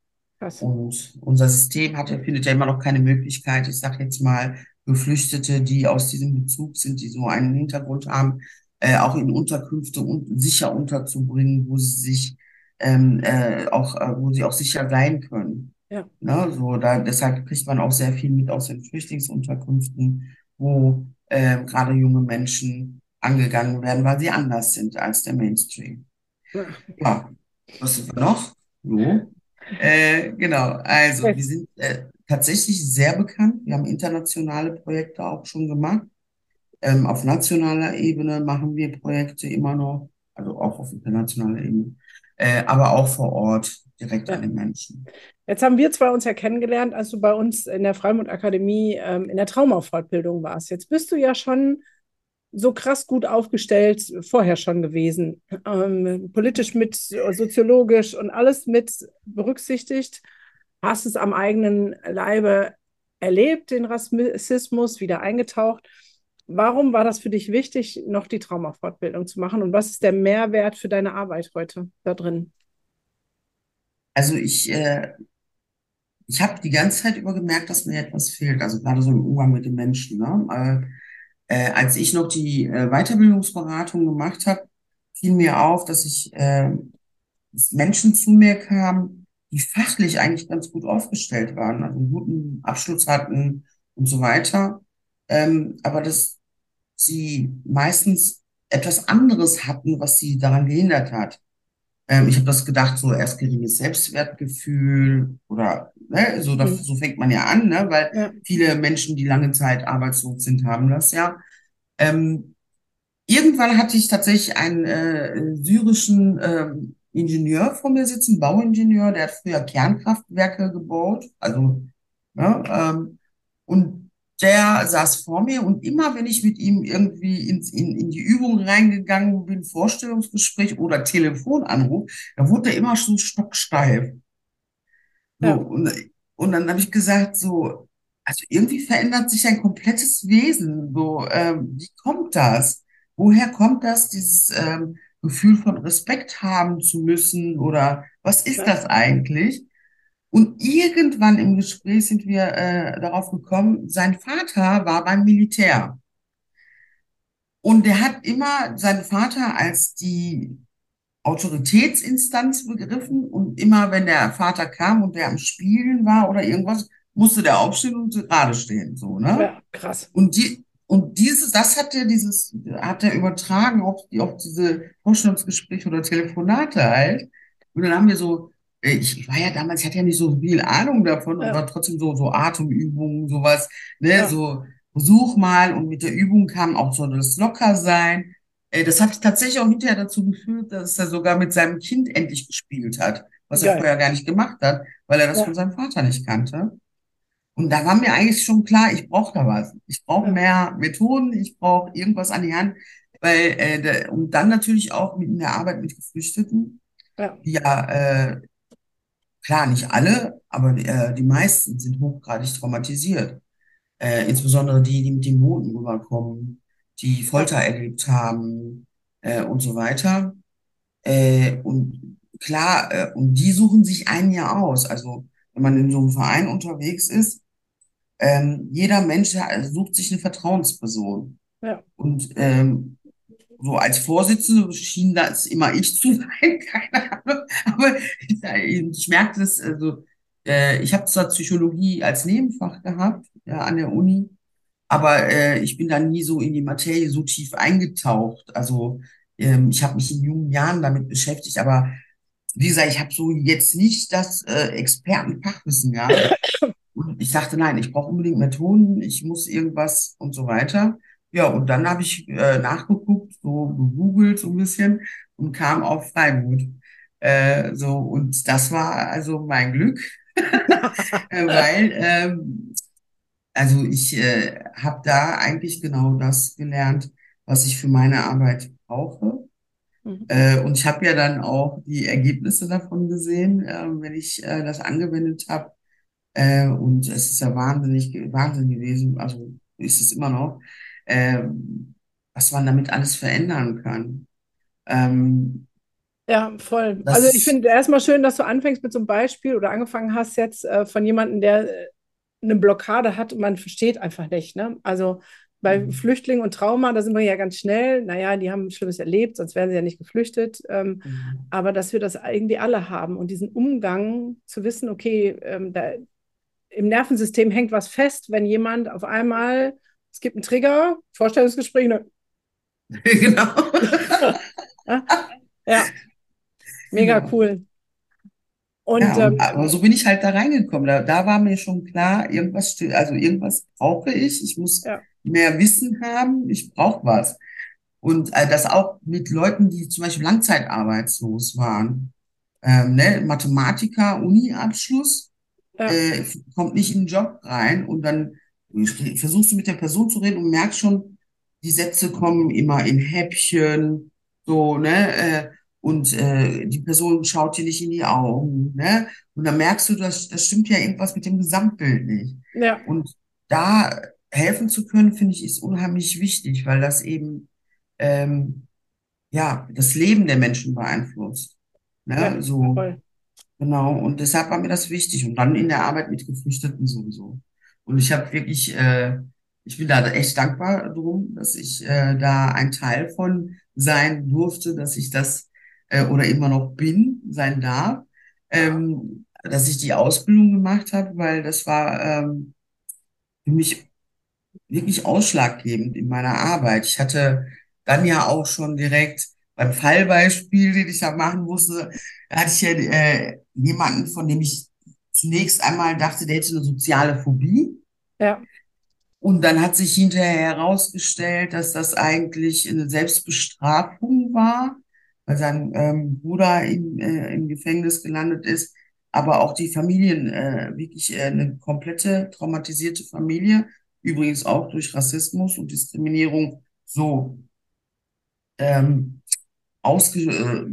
Und unser System hat ja, findet ja immer noch keine Möglichkeit, ich sage jetzt mal, Geflüchtete, die aus diesem Bezug sind, die so einen Hintergrund haben, äh, auch in Unterkünfte und sicher unterzubringen, wo sie sich ähm, äh, auch, äh, wo sie auch sicher sein können. Ja. Ne, so da, deshalb kriegt man auch sehr viel mit aus den Flüchtlingsunterkünften, wo ähm, gerade junge Menschen angegangen werden, weil sie anders sind als der Mainstream. Ja. Ja, was sind wir noch? So. Äh, genau, also wir sind äh, tatsächlich sehr bekannt. Wir haben internationale Projekte auch schon gemacht. Ähm, auf nationaler Ebene machen wir Projekte immer noch, also auch auf internationaler Ebene, äh, aber auch vor Ort, direkt Ja. an den Menschen. Jetzt haben wir zwei uns ja kennengelernt, als du bei uns in der Freimut Akademie ähm, in der Traumafortbildung warst. Jetzt bist du ja schon so krass gut aufgestellt vorher schon gewesen, ähm, politisch mit, soziologisch und alles mit berücksichtigt. Hast es am eigenen Leibe erlebt, den Rassismus, wieder eingetaucht. Warum war das für dich wichtig, noch die Traumafortbildung zu machen? Und was ist der Mehrwert für deine Arbeit heute da drin? Also ich, äh, ich habe die ganze Zeit über gemerkt, dass mir etwas fehlt, also gerade so im Umgang mit den Menschen. Ne? Äh, als ich noch die äh, Weiterbildungsberatung gemacht habe, fiel mir auf, dass ich äh, dass Menschen zu mir kamen, die fachlich eigentlich ganz gut aufgestellt waren, also einen guten Abschluss hatten und so weiter, ähm, aber dass sie meistens etwas anderes hatten, was sie daran gehindert hat. Ähm, ich habe das gedacht, so erst geringes Selbstwertgefühl oder ne, so, das, Mhm. so fängt man ja an, ne, weil Ja. viele Menschen, die lange Zeit arbeitslos sind, haben das ja. Ähm, irgendwann hatte ich tatsächlich einen äh, syrischen ähm, Ingenieur vor mir sitzen, Bauingenieur, der hat früher Kernkraftwerke gebaut, also ne, ähm, und der saß vor mir und immer, wenn ich mit ihm irgendwie ins, in, in die Übung reingegangen bin, Vorstellungsgespräch oder Telefonanruf, da wurde er immer schon stocksteif. So, Ja, und, und dann habe ich gesagt, so, also irgendwie verändert sich ein komplettes Wesen. So, ähm, wie kommt das? Woher kommt das, dieses ähm, Gefühl von Respekt haben zu müssen? Oder was ist das eigentlich? Und irgendwann im Gespräch sind wir äh, darauf gekommen, sein Vater war beim Militär. Und der hat immer seinen Vater als die Autoritätsinstanz begriffen. Und immer wenn der Vater kam und der am Spielen war oder irgendwas, musste der aufstehen und gerade stehen, so, ne? ja, krass. Und die, und dieses, das hat er dieses, hat er übertragen auf, auf diese Vorstellungsgespräche oder Telefonate halt. Und dann haben wir so, äh, ich, ich war ja damals, ich hatte ja nicht so viel Ahnung davon, Ja, aber trotzdem so, so Atemübungen, sowas, ne, ja, so, versuch mal. Und mit der Übung kam auch so das Lockersein. Äh, Das hat tatsächlich auch hinterher dazu geführt, dass er sogar mit seinem Kind endlich gespielt hat, was er geil. vorher gar nicht gemacht hat, weil er das von Ja, seinem Vater nicht kannte. Und da war mir eigentlich schon klar, ich brauche da was. Ich brauche mehr Methoden, ich brauche irgendwas an die Hand, weil äh, da, und dann natürlich auch mit in der Arbeit mit Geflüchteten, ja, ja äh, klar nicht alle, aber äh, die meisten sind hochgradig traumatisiert. Äh, insbesondere die, die mit den Booten rüberkommen, die Folter erlebt haben äh, und so weiter. Äh, und klar, äh, und die suchen sich einen ja aus. Also wenn man in so einem Verein unterwegs ist, ähm, jeder Mensch ha- sucht sich eine Vertrauensperson. ja, Und ähm, so als Vorsitzende schien das immer ich zu [LAUGHS] sein, keine Ahnung. Aber [LAUGHS] ich, ich merkte das, also äh, ich habe zwar Psychologie als Nebenfach gehabt, ja, an der Uni, aber äh, ich bin da nie so in die Materie so tief eingetaucht. Also ähm, ich habe mich in jungen Jahren damit beschäftigt, aber wie gesagt, ich habe so jetzt nicht das äh, Expertenfachwissen gehabt. [LAUGHS] Und ich dachte, nein, ich brauche unbedingt Methoden, ich muss irgendwas und so weiter. Ja, und dann habe ich äh, nachgeguckt, so gegoogelt so ein bisschen und kam auf Freimut. Äh, so, und das war also mein Glück, [LAUGHS] äh, weil ähm, also ich äh, habe da eigentlich genau das gelernt, was ich für meine Arbeit brauche. mhm. Äh, und ich habe ja dann auch die Ergebnisse davon gesehen, äh, wenn ich äh, das angewendet habe. Äh, und es ist ja wahnsinnig, Wahnsinn gewesen, also ist es immer noch, äh, was man damit alles verändern kann. Ähm, Ja, voll. Also ich finde erstmal schön, dass du anfängst mit so einem Beispiel oder angefangen hast jetzt äh, von jemandem, der äh, eine Blockade hat und man versteht einfach nicht, ne? Also bei Flüchtlingen und Trauma, da sind wir ja ganz schnell, naja, die haben Schlimmes erlebt, sonst wären sie ja nicht geflüchtet. Ähm, aber dass wir das irgendwie alle haben und diesen Umgang zu wissen, okay, ähm, da im Nervensystem hängt was fest, wenn jemand auf einmal, es gibt einen Trigger, Vorstellungsgespräch, ne? [LAUGHS] genau, Ja, ja, mega genau. cool. Und Ja, ähm, aber so bin ich halt da reingekommen. Da, da war mir schon klar, irgendwas, also irgendwas brauche ich. Ich muss ja, mehr Wissen haben. Ich brauche was. Und äh, das auch mit Leuten, die zum Beispiel langzeitarbeitslos waren. Ähm, ne? Mathematiker, Uni-Abschluss, ja, äh, kommt nicht in den Job rein und dann versuchst du mit der Person zu reden und merkst schon, die Sätze kommen immer in Häppchen, so, ne? Äh, und äh, die Person schaut dir nicht in die Augen, ne? Und dann merkst du, dass das stimmt ja irgendwas mit dem Gesamtbild nicht. ja, Und da helfen zu können, finde ich, ist unheimlich wichtig, weil das eben ähm, ja das Leben der Menschen beeinflusst. ja, Ne? So, voll. Genau. Und deshalb war mir das wichtig. Und dann in der Arbeit mit Geflüchteten sowieso. Und ich habe wirklich, äh, ich bin da echt dankbar drum, dass ich äh, da ein Teil von sein durfte, dass ich das äh, oder immer noch bin, sein darf, ähm, dass ich die Ausbildung gemacht habe, weil das war ähm, für mich wirklich ausschlaggebend in meiner Arbeit. Ich hatte dann ja auch schon direkt beim Fallbeispiel, den ich da machen musste, hatte ich ja äh, jemanden, von dem ich zunächst einmal dachte, der hätte eine soziale Phobie. Ja, Und dann hat sich hinterher herausgestellt, dass das eigentlich eine Selbstbestrafung war, weil sein ähm, Bruder im, äh, im Gefängnis gelandet ist, aber auch die Familien, äh, wirklich äh, eine komplette traumatisierte Familie übrigens auch durch Rassismus und Diskriminierung so ähm, ausge, äh,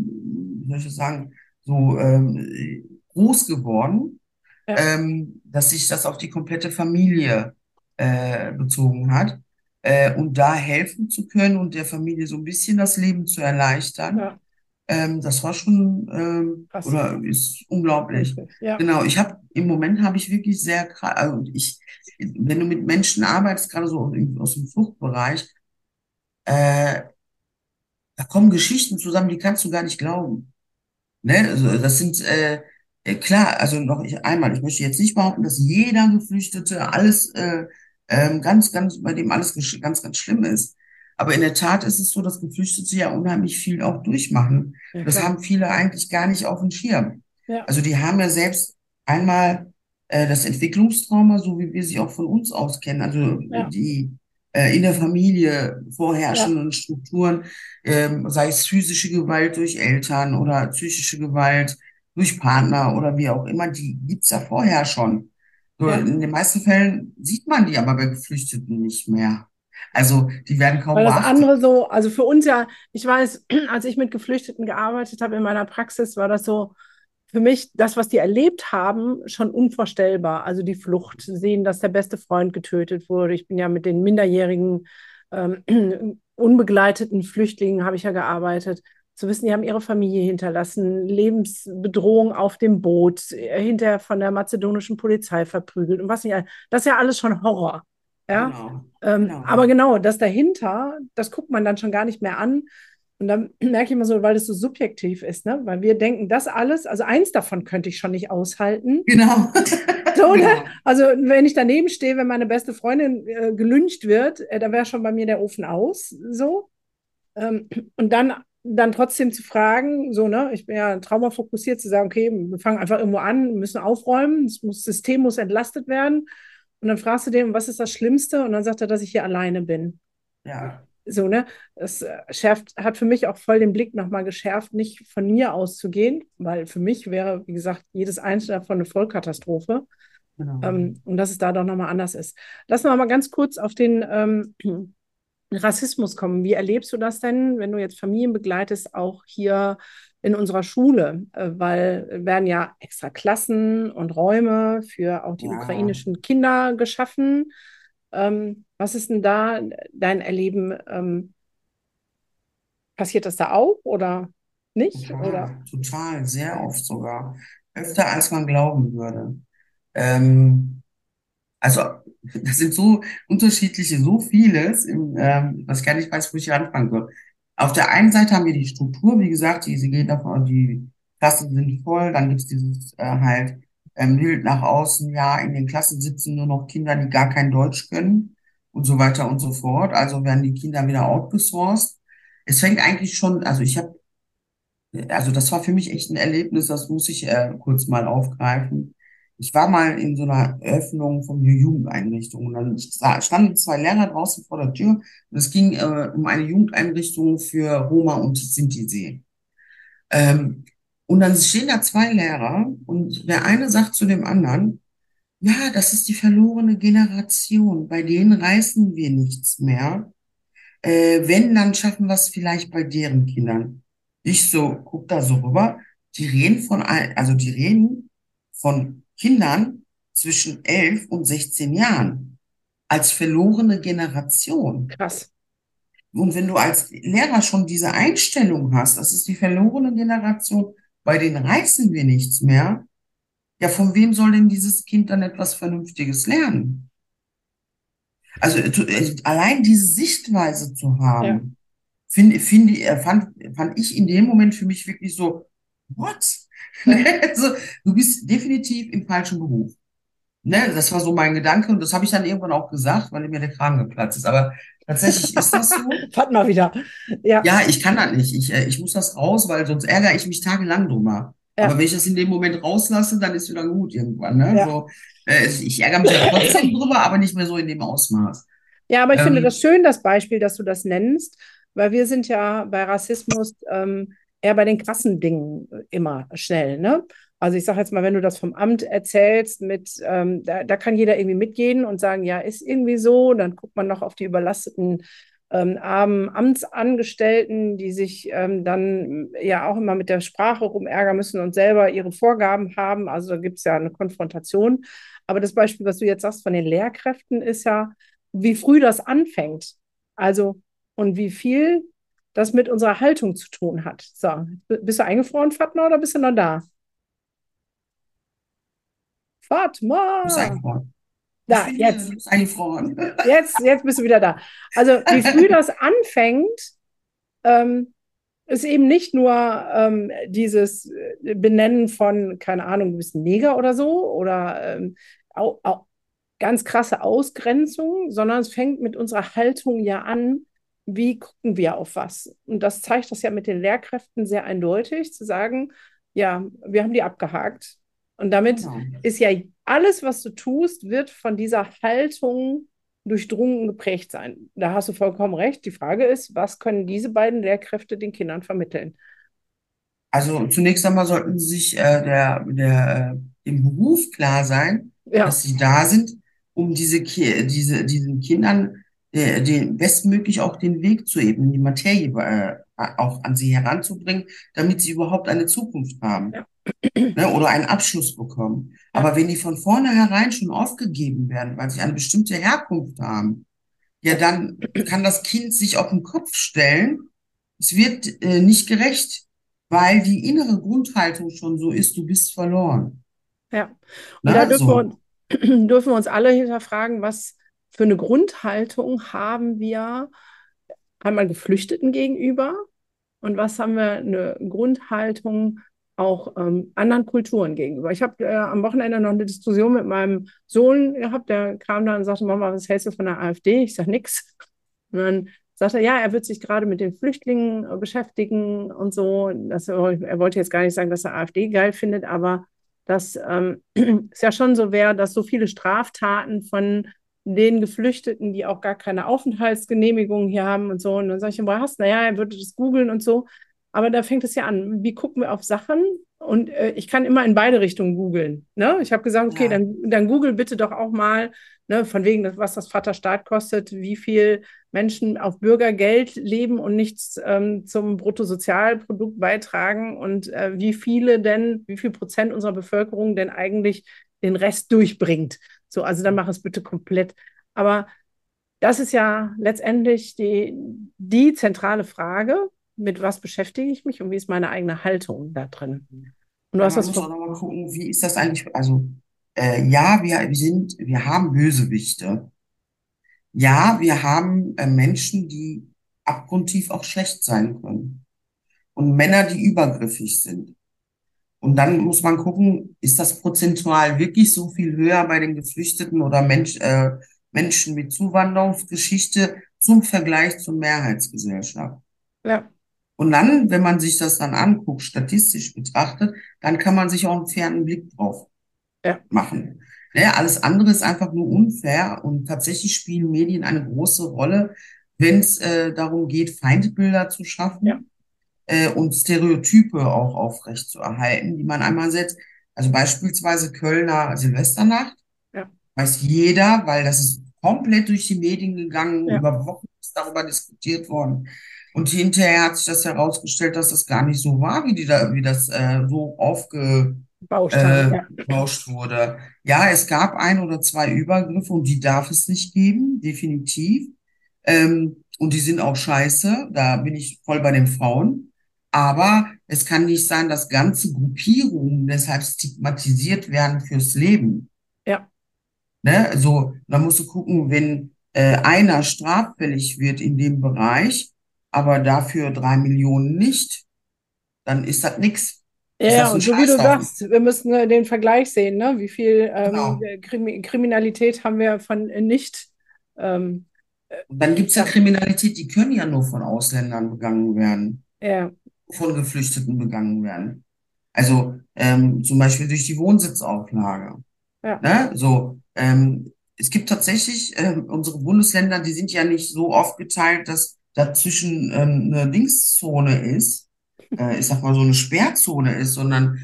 soll ich sagen, so ähm, groß geworden, Ja, ähm, dass sich das auf die komplette Familie äh, bezogen hat. Äh, und da helfen zu können und der Familie so ein bisschen das Leben zu erleichtern, ja, ähm, das war schon ähm, krass. oder ist unglaublich. Ja, Genau, ich habe im Moment habe ich wirklich sehr, also ich, wenn du mit Menschen arbeitest, gerade so aus dem Fluchtbereich, äh, da kommen Geschichten zusammen, die kannst du gar nicht glauben. Ne? Also das sind äh, äh, klar, also noch ich, einmal, ich möchte jetzt nicht behaupten, dass jeder Geflüchtete alles äh, ähm, ganz, ganz, bei dem alles ganz, ganz schlimm ist. Aber in der Tat ist es so, dass Geflüchtete ja unheimlich viel auch durchmachen. ja, Das haben viele eigentlich gar nicht auf dem Schirm. Ja, Also die haben ja selbst einmal äh, das Entwicklungstrauma, so wie wir sie auch von uns aus kennen, also ja, die äh, in der Familie ja, vorherrschenden Strukturen, ähm, sei es physische Gewalt durch Eltern oder psychische Gewalt durch Partner oder wie auch immer, die gibt's ja vorher schon. Nur ja. in den meisten Fällen sieht man die aber bei Geflüchteten nicht mehr. Also die werden kaum Weil das beachtet. andere so, also für uns ja, ich weiß, [CLEARS THROAT] als ich mit Geflüchteten gearbeitet habe in meiner Praxis, war das so für mich das, was die erlebt haben, schon unvorstellbar. Also die Flucht, sehen, dass der beste Freund getötet wurde. Ich bin ja mit den minderjährigen, ähm, [CLEARS THROAT] unbegleiteten Flüchtlingen habe ich ja gearbeitet. Zu wissen, die haben ihre Familie hinterlassen, Lebensbedrohung auf dem Boot, äh, hinterher von der mazedonischen Polizei verprügelt und was nicht. Das ist ja alles schon Horror. Ja. Genau, Ähm, genau. aber genau, das dahinter, das guckt man dann schon gar nicht mehr an. Und dann [CLEARS THROAT] merke ich immer so, weil das so subjektiv ist, ne? Weil wir denken, das alles, also eins davon könnte ich schon nicht aushalten. Genau. [LAUGHS] So, ne? Genau. Also wenn ich daneben stehe, wenn meine beste Freundin äh, gelyncht wird, äh, da wäre schon bei mir der Ofen aus. So. Ähm, und dann, dann trotzdem zu fragen, so, ne, ich bin ja traumafokussiert, zu sagen, okay, wir fangen einfach irgendwo an, müssen aufräumen, das muss, das System muss entlastet werden. Und dann fragst du den, was ist das Schlimmste? Und dann sagt er, dass ich hier alleine bin. Ja, So, ne? Das äh, schärft, hat für mich auch voll den Blick nochmal geschärft, nicht von mir auszugehen, weil für mich wäre, wie gesagt, jedes einzelne davon eine Vollkatastrophe. genau. Ähm, und dass es da doch nochmal anders ist. Lass uns mal ganz kurz auf den ähm, [CLEARS THROAT] Rassismus kommen. Wie erlebst du das denn, wenn du jetzt Familien begleitest, auch hier in unserer Schule? Äh, weil werden ja extra Klassen und Räume für auch die Ja. ukrainischen Kinder geschaffen. Ähm, was ist denn da dein Erleben? Ähm, passiert das da auch oder nicht? Oder? Total, sehr oft sogar. Öfter als man glauben würde. Ähm, also, das sind so unterschiedliche, so vieles, im, ähm, was ich gar nicht weiß, wo ich anfangen soll. Auf der einen Seite haben wir die Struktur, wie gesagt, die, sie geht davon, die Klassen sind voll, dann gibt's dieses äh, halt ähm, nach außen, ja, in den Klassen sitzen nur noch Kinder, die gar kein Deutsch können und so weiter und so fort. Also werden die Kinder wieder outgesourced. Es fängt eigentlich schon, also ich habe also das war für mich echt ein Erlebnis, das muss ich äh, kurz mal aufgreifen. Ich war mal in so einer Eröffnung von einer Jugendeinrichtung und dann sta- standen zwei Lehrer draußen vor der Tür und es ging äh, um eine Jugendeinrichtung für Roma und Sinti. Ähm, und dann stehen da zwei Lehrer und der eine sagt zu dem anderen, ja, das ist die verlorene Generation, bei denen reißen wir nichts mehr. Äh, wenn, dann schaffen wir es vielleicht bei deren Kindern. Ich so, guck da so rüber. Die reden von, also die reden von Kindern zwischen 11 und 16 Jahren als verlorene Generation. Krass. Und wenn du als Lehrer schon diese Einstellung hast, das ist die verlorene Generation, bei denen reißen wir nichts mehr, ja, von wem soll denn dieses Kind dann etwas Vernünftiges lernen? Also äh, allein diese Sichtweise zu Ja. haben, finde finde ich, äh, fand, fand ich in dem Moment für mich wirklich so, what? Ja. [LAUGHS] Also, du bist definitiv im falschen Beruf. Ne, das war so mein Gedanke und das habe ich dann irgendwann auch gesagt, weil mir der Kragen geplatzt ist. Aber tatsächlich ist das so. [LAUGHS] Fahrt mal wieder. Ja, Ja, ich kann das nicht. Ich, äh, ich muss das raus, weil sonst ärgere ich mich tagelang drüber. Ja. Aber wenn ich das in dem Moment rauslasse, dann ist wieder gut irgendwann. Ne? Ja. So, äh, ich ärgere mich ja trotzdem [LAUGHS] drüber, aber nicht mehr so in dem Ausmaß. Ja, aber ich finde Ähm, das schön, das Beispiel, dass du das nennst, weil wir sind ja bei Rassismus ähm, eher bei den krassen Dingen immer schnell, ne? Also ich sage jetzt mal, wenn du das vom Amt erzählst, mit, ähm, da, da kann jeder irgendwie mitgehen und sagen, ja, ist irgendwie so. Dann guckt man noch auf die überlasteten ähm, armen Amtsangestellten, die sich ähm, dann ja auch immer mit der Sprache rumärgern müssen und selber ihre Vorgaben haben. Also da gibt es ja eine Konfrontation. Aber das Beispiel, was du jetzt sagst von den Lehrkräften, ist ja, wie früh das anfängt. Also und wie viel das mit unserer Haltung zu tun hat. So, bist du eingefroren, Fatma, oder bist du noch da? Fatma! Da, jetzt. eingefroren. [LAUGHS] Jetzt, jetzt bist du wieder da. Also, wie früh das anfängt, ähm, ist eben nicht nur ähm, dieses äh, Benennen von, keine Ahnung, du bist ein Neger oder so oder ähm, au, au, ganz krasse Ausgrenzung, sondern es fängt mit unserer Haltung ja an, wie gucken wir auf was. Und das zeigt das ja mit den Lehrkräften sehr eindeutig, zu sagen, ja, wir haben die abgehakt. Und damit Genau. ist ja alles, was du tust, wird von dieser Haltung durchdrungen geprägt sein. Da hast du vollkommen recht. Die Frage ist, was können diese beiden Lehrkräfte den Kindern vermitteln? Also zunächst einmal sollten sie sich äh, der, der, äh, dem Beruf klar sein, Ja, dass sie da sind, um diese, Ki diese, diesen Kindern äh, den bestmöglich auch den Weg zu ebnen, die Materie äh, auch an sie heranzubringen, damit sie überhaupt eine Zukunft haben, ja, ne, oder einen Abschluss bekommen. Aber wenn die von vornherein schon aufgegeben werden, weil sie eine bestimmte Herkunft haben, ja, dann kann das Kind sich auf den Kopf stellen. Es wird äh, nicht gerecht, weil die innere Grundhaltung schon so ist, du bist verloren. ja. Und da Ne? dürfen wir So. uns, [CLEARS THROAT] dürfen wir uns alle hinterfragen, was für eine Grundhaltung haben wir einmal Geflüchteten gegenüber und was haben wir eine Grundhaltung auch ähm, anderen Kulturen gegenüber. Ich habe äh, am Wochenende noch eine Diskussion mit meinem Sohn gehabt, der kam da und sagte, Mama, was hältst du von der AfD? Ich sage nix. Und dann sagte er, ja, er wird sich gerade mit den Flüchtlingen äh, beschäftigen und so. Das, er wollte jetzt gar nicht sagen, dass er AfD geil findet, aber dass ähm, [CLEARS THROAT] es ja schon so wäre, dass so viele Straftaten von den Geflüchteten, die auch gar keine Aufenthaltsgenehmigung hier haben und so. Und dann sage ich, woher hast du? Naja, er würde das googeln und so. Aber da fängt es ja an. Wie gucken wir auf Sachen? Und äh, ich kann immer in beide Richtungen googeln. Ne? Ich habe gesagt, okay, Ja. dann, dann google bitte doch auch mal, ne, von wegen, was das Vaterstaat kostet, wie viel Menschen auf Bürgergeld leben und nichts ähm, zum Bruttosozialprodukt beitragen und äh, wie viele denn, wie viel Prozent unserer Bevölkerung denn eigentlich den Rest durchbringt. So, also dann mach es bitte komplett. Aber das ist ja letztendlich die, die zentrale Frage, mit was beschäftige ich mich und wie ist meine eigene Haltung da drin? Und du Ja, hast man das muss nochmal gucken, wie ist das eigentlich? Also, äh, ja, wir, wir sind, wir haben Bösewichte. Ja, wir haben äh, Menschen, die abgrundtief auch schlecht sein können. Und Männer, die übergriffig sind. Und dann muss man gucken, ist das prozentual wirklich so viel höher bei den Geflüchteten oder Mensch, äh, Menschen mit Zuwanderungsgeschichte zum Vergleich zur Mehrheitsgesellschaft? ja, Und dann, wenn man sich das dann anguckt, statistisch betrachtet, dann kann man sich auch einen fairen Blick drauf ja, machen. Ne, alles andere ist einfach nur unfair und tatsächlich spielen Medien eine große Rolle, wenn es äh, darum geht, Feindbilder zu ja, schaffen äh, und Stereotype auch aufrecht zu erhalten, die man einmal setzt. Also beispielsweise Kölner Silvesternacht, ja, weiß jeder, weil das ist komplett durch die Medien gegangen, ja, über Wochen ist darüber diskutiert worden. Und hinterher hat sich das herausgestellt, dass das gar nicht so war, wie die da, wie das äh, so aufge Bauscht haben, äh, ja, wurde. Ja, es gab ein oder zwei Übergriffe und die darf es nicht geben, definitiv. Ähm, und die sind auch scheiße, da bin ich voll bei den Frauen. Aber es kann nicht sein, dass ganze Gruppierungen deshalb stigmatisiert werden fürs Leben. ja, Ne? So, da musst du gucken, wenn äh, einer straffällig wird in dem Bereich, aber dafür drei Millionen nicht, dann ist das nix. Ja, und so wie du sagst, wir müssen äh, den Vergleich sehen, ne? Wie viel ähm, Genau. Krimi Kriminalität haben wir von äh, nicht, ähm, dann gibt's ja ja, Kriminalität, die können ja nur von Ausländern begangen werden, ja, von Geflüchteten begangen werden. Also ähm, zum Beispiel durch die Wohnsitzauflage. ja, Ne? So, ähm, es gibt tatsächlich ähm, unsere Bundesländer, die sind ja nicht so aufgeteilt, dass dazwischen ähm, eine Dingszone ist, äh, ich sag mal so eine Sperrzone ist, sondern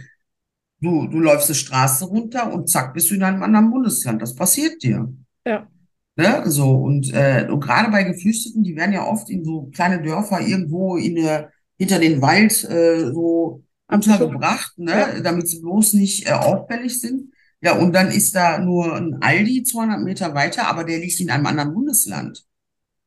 Du, du läufst die Straße runter und zack, bist du in einem anderen Bundesland. Das passiert dir. Ja, Ne? So, und, äh, und gerade bei Geflüchteten, die werden ja oft in so kleine Dörfer irgendwo in der, hinter den Wald äh, so untergebracht, ja, ne? Damit sie bloß nicht äh, auffällig sind. Ja, und dann ist da nur ein Aldi 200 Meter weiter, aber der liegt in einem anderen Bundesland.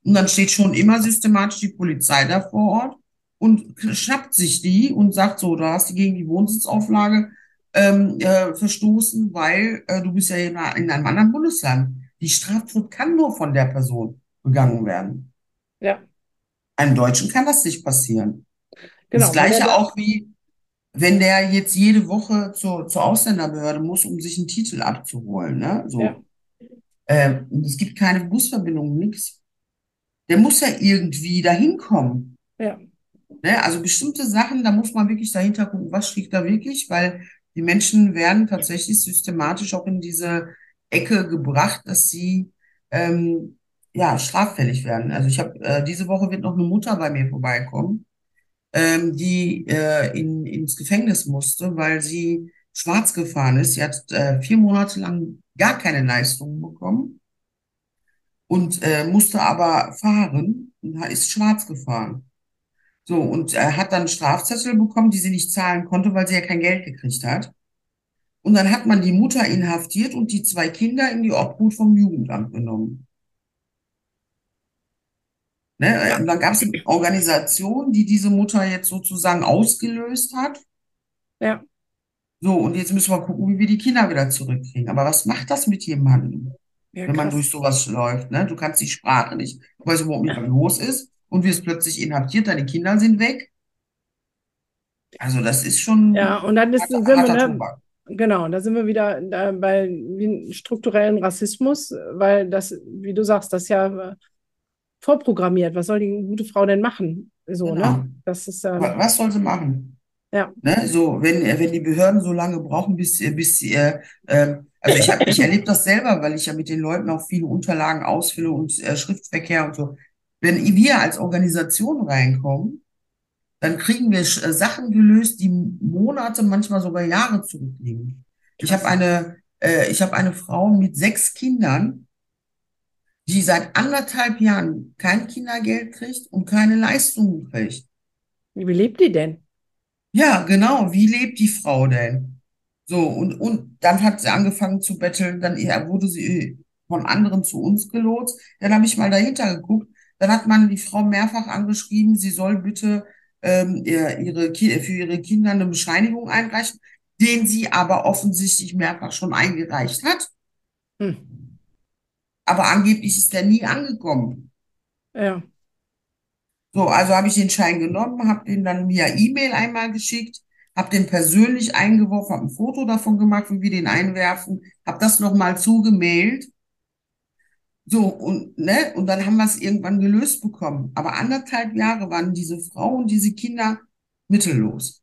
Und dann steht schon immer systematisch die Polizei da vor Ort und schnappt sich die und sagt so, du hast die gegen die Wohnsitzauflage ähm, äh, verstoßen, weil äh, du bist ja in, einer- in einem anderen Bundesland. Die Straftat kann nur von der Person begangen werden. ja, Einem Deutschen kann das nicht passieren. Das genau. Weil Gleiche auch wie, wenn der jetzt jede Woche zur, zur Ausländerbehörde muss, um sich einen Titel abzuholen, ne? So. ja, Äh, und es gibt keine Busverbindung, nichts. Der muss ja irgendwie dahin kommen. ja, Ne? Also bestimmte Sachen, da muss man wirklich dahinter gucken, was steht da wirklich, weil die Menschen werden tatsächlich systematisch auch in diese Ecke gebracht, dass sie ähm, ja straffällig werden. Also ich habe äh, diese Woche wird noch eine Mutter bei mir vorbeikommen, ähm, die äh, in, ins Gefängnis musste, weil sie schwarz gefahren ist. Sie hat äh, vier Monate lang gar keine Leistungen bekommen und äh, musste aber fahren und ist schwarz gefahren. So, und er hat dann Strafzettel bekommen, die sie nicht zahlen konnte, weil sie ja kein Geld gekriegt hat. Und dann hat man die Mutter inhaftiert und die zwei Kinder in die Obhut vom Jugendamt genommen. Ne? Und dann gab es eine Organisation, die diese Mutter jetzt sozusagen ausgelöst hat. ja, So, und jetzt müssen wir gucken, wie wir die Kinder wieder zurückkriegen. Aber was macht das mit jemandem, ja, wenn man krass. durch sowas läuft? Ne? Du kannst die Sprache nicht, du weißt überhaupt nicht, was los ist. Und wirst plötzlich inhaftiert, deine Kinder sind weg. Also das ist schon Ja, und dann ist, harter, sind wir, ne, genau, da sind wir wieder da bei strukturellen Rassismus, weil das, wie du sagst, das ist ja äh, vorprogrammiert. Was soll die gute Frau denn machen? So, Genau. ne? Das ist ähm, Was soll sie machen? ja, Ne? So, wenn, äh, wenn die Behörden so lange brauchen, bis, äh, bis sie, äh, ähm, also ich habe, ich erlebe das selber, weil ich ja mit den Leuten auch viele Unterlagen ausfülle und äh, Schriftverkehr und so. Wenn wir als Organisation reinkommen, dann kriegen wir äh, Sachen gelöst, die Monate, manchmal sogar Jahre zurückliegen. Ich habe eine, äh, ich habe eine Frau mit sechs Kindern, die seit anderthalb Jahren kein Kindergeld kriegt und keine Leistungen kriegt. Wie lebt die denn? Ja, genau. Wie lebt die Frau denn? So, und, und dann hat sie angefangen zu betteln, dann wurde sie äh, von anderen zu uns gelotst. Dann habe ich mal dahinter geguckt. Dann hat man die Frau mehrfach angeschrieben, sie soll bitte ähm, ihr- ihre, für ihre Kinder eine Bescheinigung einreichen, den sie aber offensichtlich mehrfach schon eingereicht hat. Hm. Aber angeblich ist der nie angekommen. Ja, So, also habe ich den Schein genommen, habe den dann via E-Mail einmal geschickt, habe den persönlich eingeworfen, habe ein Foto davon gemacht, wie wir den einwerfen, habe das nochmal zugemailt. So, und, ne, und dann haben wir es irgendwann gelöst bekommen. Aber anderthalb Jahre waren diese Frau und diese Kinder mittellos.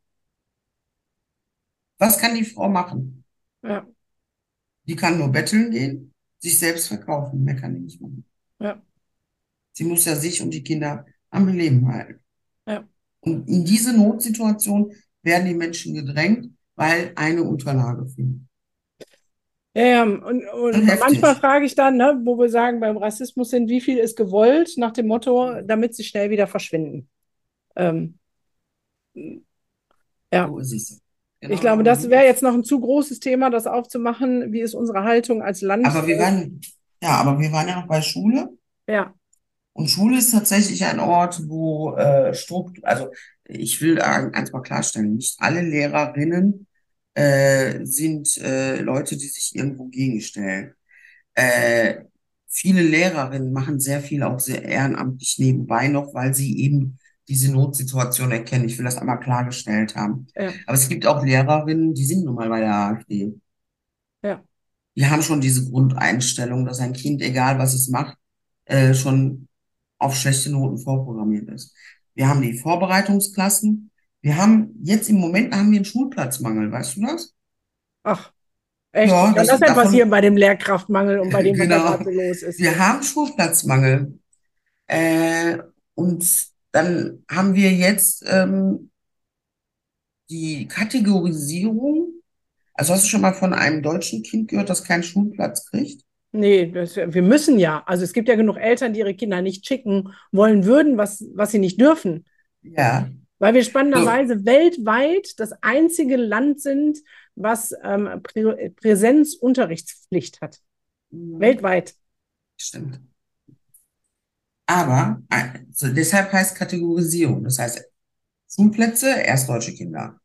Was kann die Frau machen? ja, Die kann nur betteln gehen, sich selbst verkaufen. Mehr kann die nicht machen. ja, Sie muss ja sich und die Kinder am Leben halten. ja. Und in diese Notsituation werden die Menschen gedrängt, weil eine Unterlage fehlt. Ja, ja, und, und manchmal frage ich dann, ne, wo wir sagen, beim Rassismus sind, wie viel ist gewollt, nach dem Motto, damit sie schnell wieder verschwinden. Ähm, ja, So es. ich Genau glaube, das wäre jetzt noch ein zu großes Thema, das aufzumachen. Wie ist unsere Haltung als Land? Aber wir waren, ja, aber wir waren ja noch bei Schule. ja, Und Schule ist tatsächlich ein Ort, wo äh, Struktur, also ich will ein- eins mal klarstellen, nicht alle Lehrerinnen äh, sind äh, Leute, die sich irgendwo gegenstellen. Äh, viele Lehrerinnen machen sehr viel auch sehr ehrenamtlich nebenbei noch, weil sie eben diese Notsituation erkennen. Ich will das einmal klargestellt haben. ja, Aber es gibt auch Lehrerinnen, die sind nun mal bei der AfD. ja, Die haben schon diese Grundeinstellung, dass ein Kind, egal was es macht, äh, schon auf schlechte Noten vorprogrammiert ist. Wir haben die Vorbereitungsklassen. Wir haben jetzt im Moment haben wir einen Schulplatzmangel, weißt du das? ach, echt? Ja, das das denn davon, passieren bei dem Lehrkraftmangel und bei dem, was da genau. gerade los ist? Wir haben Schulplatzmangel. Äh, und dann haben wir jetzt ähm, die Kategorisierung Also hast du schon mal von einem deutschen Kind gehört, das keinen Schulplatz kriegt? Nee, das, wir müssen ja. Also es gibt ja genug Eltern, die ihre Kinder nicht schicken wollen würden, was, was sie nicht dürfen. Ja. Weil wir spannenderweise so. weltweit das einzige Land sind, was ähm, Prä Präsenzunterrichtspflicht hat. Mhm. Weltweit. Stimmt. Aber also deshalb heißt Kategorisierung. Das heißt, Schulplätze, erst deutsche Kinder.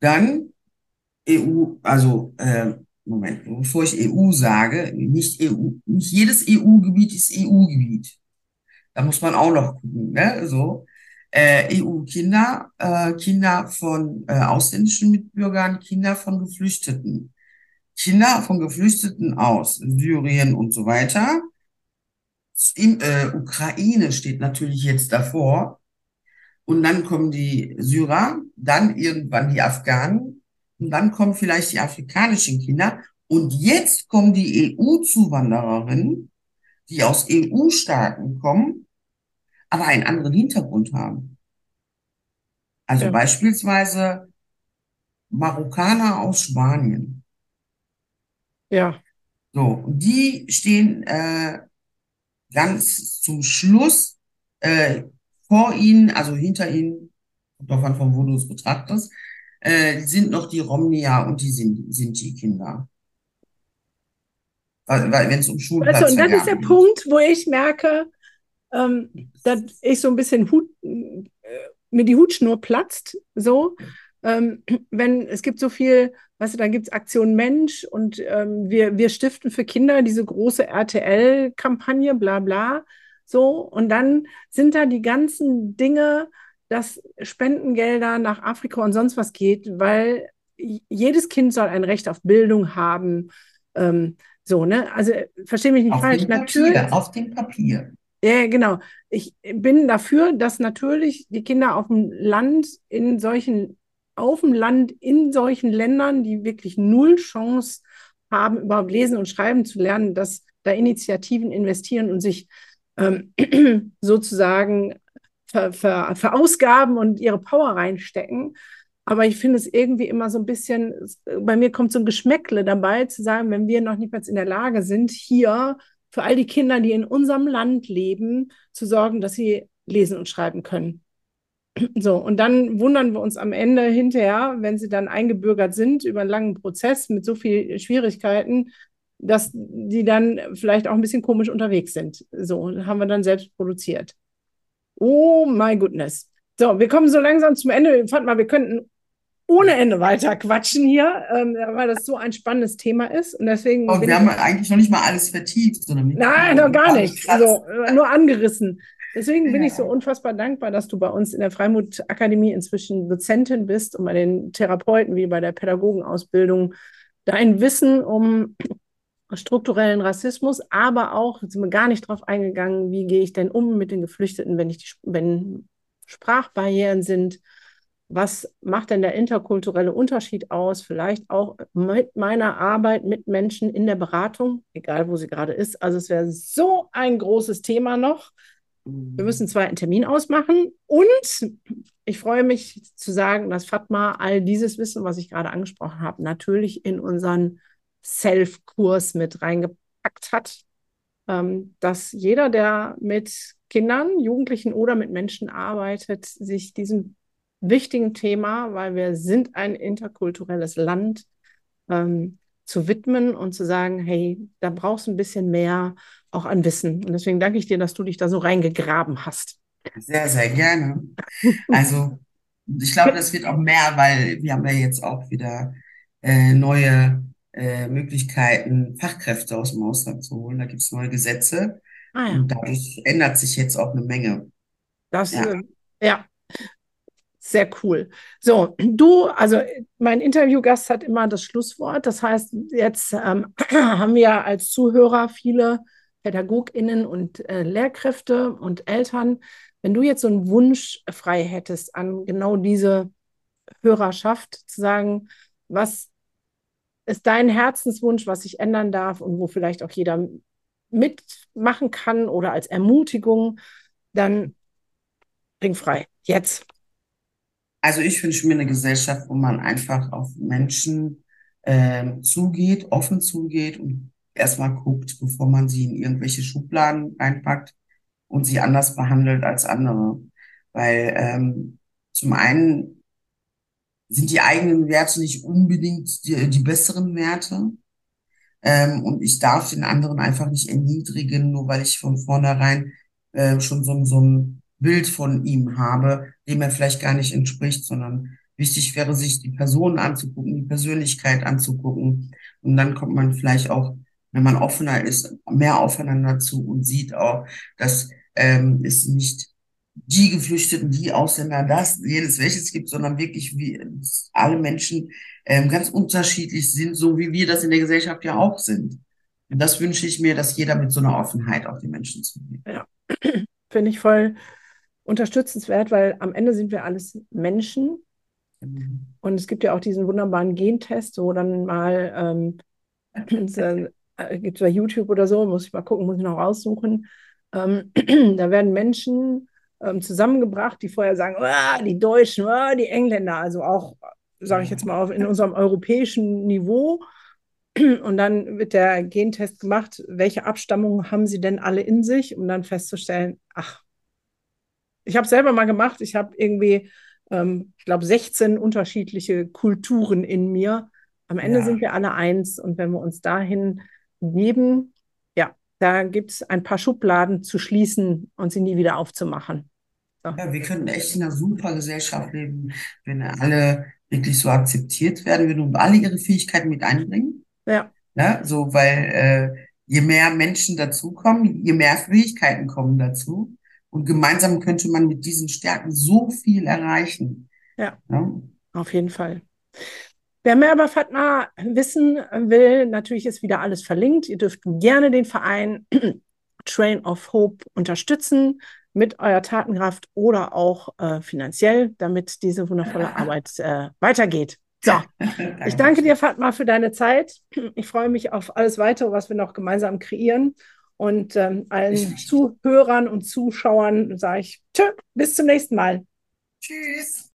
Dann EU, also äh, Moment, bevor ich EU sage, nicht EU, nicht jedes EU-Gebiet ist EU-Gebiet. Da muss man auch noch gucken, ne? So. Äh, EU-Kinder, äh, Kinder von äh, ausländischen Mitbürgern, Kinder von Geflüchteten. Kinder von Geflüchteten aus Syrien und so weiter. In, äh, Ukraine steht natürlich jetzt davor. Und dann kommen die Syrer, dann irgendwann die Afghanen und dann kommen vielleicht die afrikanischen Kinder. Und jetzt kommen die EU-Zuwandererinnen, die aus EU-Staaten kommen, aber einen anderen Hintergrund haben. Also ja. beispielsweise Marokkaner aus Spanien. Ja. So, die stehen äh, ganz zum Schluss äh, vor ihnen, also hinter ihnen, davon von wo du es betrachtest, äh, sind noch die Romnia und die sind, sind die Kinder. Weil, weil wenn es um Schulplatz du, Und das ist der geht. Punkt, wo ich merke, ähm, dass ich so ein bisschen Hut, äh, mir die Hutschnur platzt, so. Ähm, wenn es gibt so viel, weißt du, da gibt es Aktion Mensch und ähm, wir, wir stiften für Kinder diese große RTL-Kampagne, bla bla. So, und dann sind da die ganzen Dinge, dass Spendengelder nach Afrika und sonst was geht, weil jedes Kind soll ein Recht auf Bildung haben. Ähm, so, ne? Also verstehe mich nicht auf falsch. Dem Papier, natürlich, auf dem Papier. Ja, genau. Ich bin dafür, dass natürlich die Kinder auf dem Land in solchen, auf dem Land in solchen Ländern, die wirklich null Chance haben, überhaupt lesen und schreiben zu lernen, dass da Initiativen investieren und sich ähm, [CLEARS THROAT] sozusagen ver, ver, verausgaben und ihre Power reinstecken. Aber ich finde es irgendwie immer so ein bisschen, bei mir kommt so ein Geschmäckle dabei, zu sagen, wenn wir noch nicht mal in der Lage sind, hier für all die Kinder, die in unserem Land leben, zu sorgen, dass sie lesen und schreiben können. [CLEARS THROAT] So, und dann wundern wir uns am Ende hinterher, wenn sie dann eingebürgert sind über einen langen Prozess mit so vielen Schwierigkeiten, dass die dann vielleicht auch ein bisschen komisch unterwegs sind. So, haben wir dann selbst produziert. Oh my goodness. So, wir kommen so langsam zum Ende. Ich fand mal, wir könnten ohne Ende weiter quatschen hier, ähm, weil das so ein spannendes Thema ist. Und deswegen. Und wir haben eigentlich noch nicht mal alles vertieft, sondern Nein, noch gar nicht. Also nur angerissen. Deswegen ja. bin ich so unfassbar dankbar, dass du bei uns in der Freimut Akademie inzwischen Dozentin bist und bei den Therapeuten wie bei der Pädagogenausbildung dein Wissen um strukturellen Rassismus, aber auch, sind wir gar nicht drauf eingegangen, wie gehe ich denn um mit den Geflüchteten, wenn ich die, wenn Sprachbarrieren sind, was macht denn der interkulturelle Unterschied aus? Vielleicht auch mit meiner Arbeit mit Menschen in der Beratung, egal wo sie gerade ist. Also es wäre so ein großes Thema noch. Wir müssen einen zweiten Termin ausmachen. Und ich freue mich zu sagen, dass Fatma all dieses Wissen, was ich gerade angesprochen habe, natürlich in unseren Self-Kurs mit reingepackt hat, ähm, dass jeder, der mit Kindern, Jugendlichen oder mit Menschen arbeitet, sich diesem wichtigen Thema, weil wir sind ein interkulturelles Land, ähm, zu widmen und zu sagen, hey, da brauchst du ein bisschen mehr auch an Wissen. Und deswegen danke ich dir, dass du dich da so reingegraben hast. Sehr, sehr gerne. Also ich glaube, das wird auch mehr, weil wir haben ja jetzt auch wieder äh, neue äh, Möglichkeiten, Fachkräfte aus dem Ausland zu holen. Da gibt es neue Gesetze. Ah, ja. Und dadurch ändert sich jetzt auch eine Menge. Das, ja. Äh, ja. Sehr cool. So, du, also mein Interviewgast hat immer das Schlusswort. Das heißt, jetzt ähm, [CLEARS THROAT] haben wir als Zuhörer viele PädagogInnen und äh, Lehrkräfte und Eltern. Wenn du jetzt so einen Wunsch frei hättest an genau diese Hörerschaft, zu sagen, was ist dein Herzenswunsch, was sich ändern darf und wo vielleicht auch jeder mitmachen kann oder als Ermutigung, dann bring frei. Jetzt. Also ich wünsche mir eine Gesellschaft, wo man einfach auf Menschen ähm, zugeht, offen zugeht und erstmal guckt, bevor man sie in irgendwelche Schubladen reinpackt und sie anders behandelt als andere. Weil ähm, zum einen sind die eigenen Werte nicht unbedingt die, die besseren Werte. Ähm, und ich darf den anderen einfach nicht erniedrigen, nur weil ich von vornherein äh, schon so, so ein Bild von ihm habe, dem er vielleicht gar nicht entspricht, sondern wichtig wäre, sich die Person anzugucken, die Persönlichkeit anzugucken. Und dann kommt man vielleicht auch, wenn man offener ist, mehr aufeinander zu und sieht auch, dass ähm, es nicht die Geflüchteten, die Ausländer, das, jedes welches gibt, sondern wirklich wie alle Menschen ähm, ganz unterschiedlich sind, so wie wir das in der Gesellschaft ja auch sind. Und das wünsche ich mir, dass jeder mit so einer Offenheit auf die Menschen zugeht. Ja, [CLEARS THROAT] finde ich voll unterstützenswert, weil am Ende sind wir alles Menschen. Mhm. Und es gibt ja auch diesen wunderbaren Gentest, wo dann mal ähm, äh, gibt es bei YouTube oder so, muss ich mal gucken, muss ich noch raussuchen. Ähm, [CLEARS THROAT] da werden Menschen ähm, zusammengebracht, die vorher sagen, oh, die Deutschen, oh, die Engländer, also auch, sage ich jetzt mal, auf, in unserem europäischen Niveau. Und dann wird der Gentest gemacht, welche Abstammung haben sie denn alle in sich, um dann festzustellen, ach, ich habe selber mal gemacht, ich habe irgendwie, ähm, ich glaube, 16 unterschiedliche Kulturen in mir. Am Ende ja. sind wir alle eins und wenn wir uns dahin geben, da gibt es ein paar Schubladen zu schließen und sie nie wieder aufzumachen. So. Ja, wir könnten echt in einer super Gesellschaft leben, wenn alle wirklich so akzeptiert werden, wenn alle ihre Fähigkeiten mit einbringen. Ja. Ja, so, weil äh, je mehr Menschen dazukommen, je mehr Fähigkeiten kommen dazu. Und gemeinsam könnte man mit diesen Stärken so viel erreichen. Ja, ja? auf jeden Fall. Wer mehr über Fatma wissen will, natürlich ist wieder alles verlinkt. Ihr dürft gerne den Verein [CLEARS THROAT] Train of Hope unterstützen mit eurer Tatenkraft oder auch äh, finanziell, damit diese wundervolle Arbeit äh, weitergeht. So, [LAUGHS] ich danke dir, Fatma, für deine Zeit. Ich freue mich auf alles weitere, was wir noch gemeinsam kreieren. Und ähm, allen Zuhörern und Zuschauern sage ich tschö, bis zum nächsten Mal. Tschüss.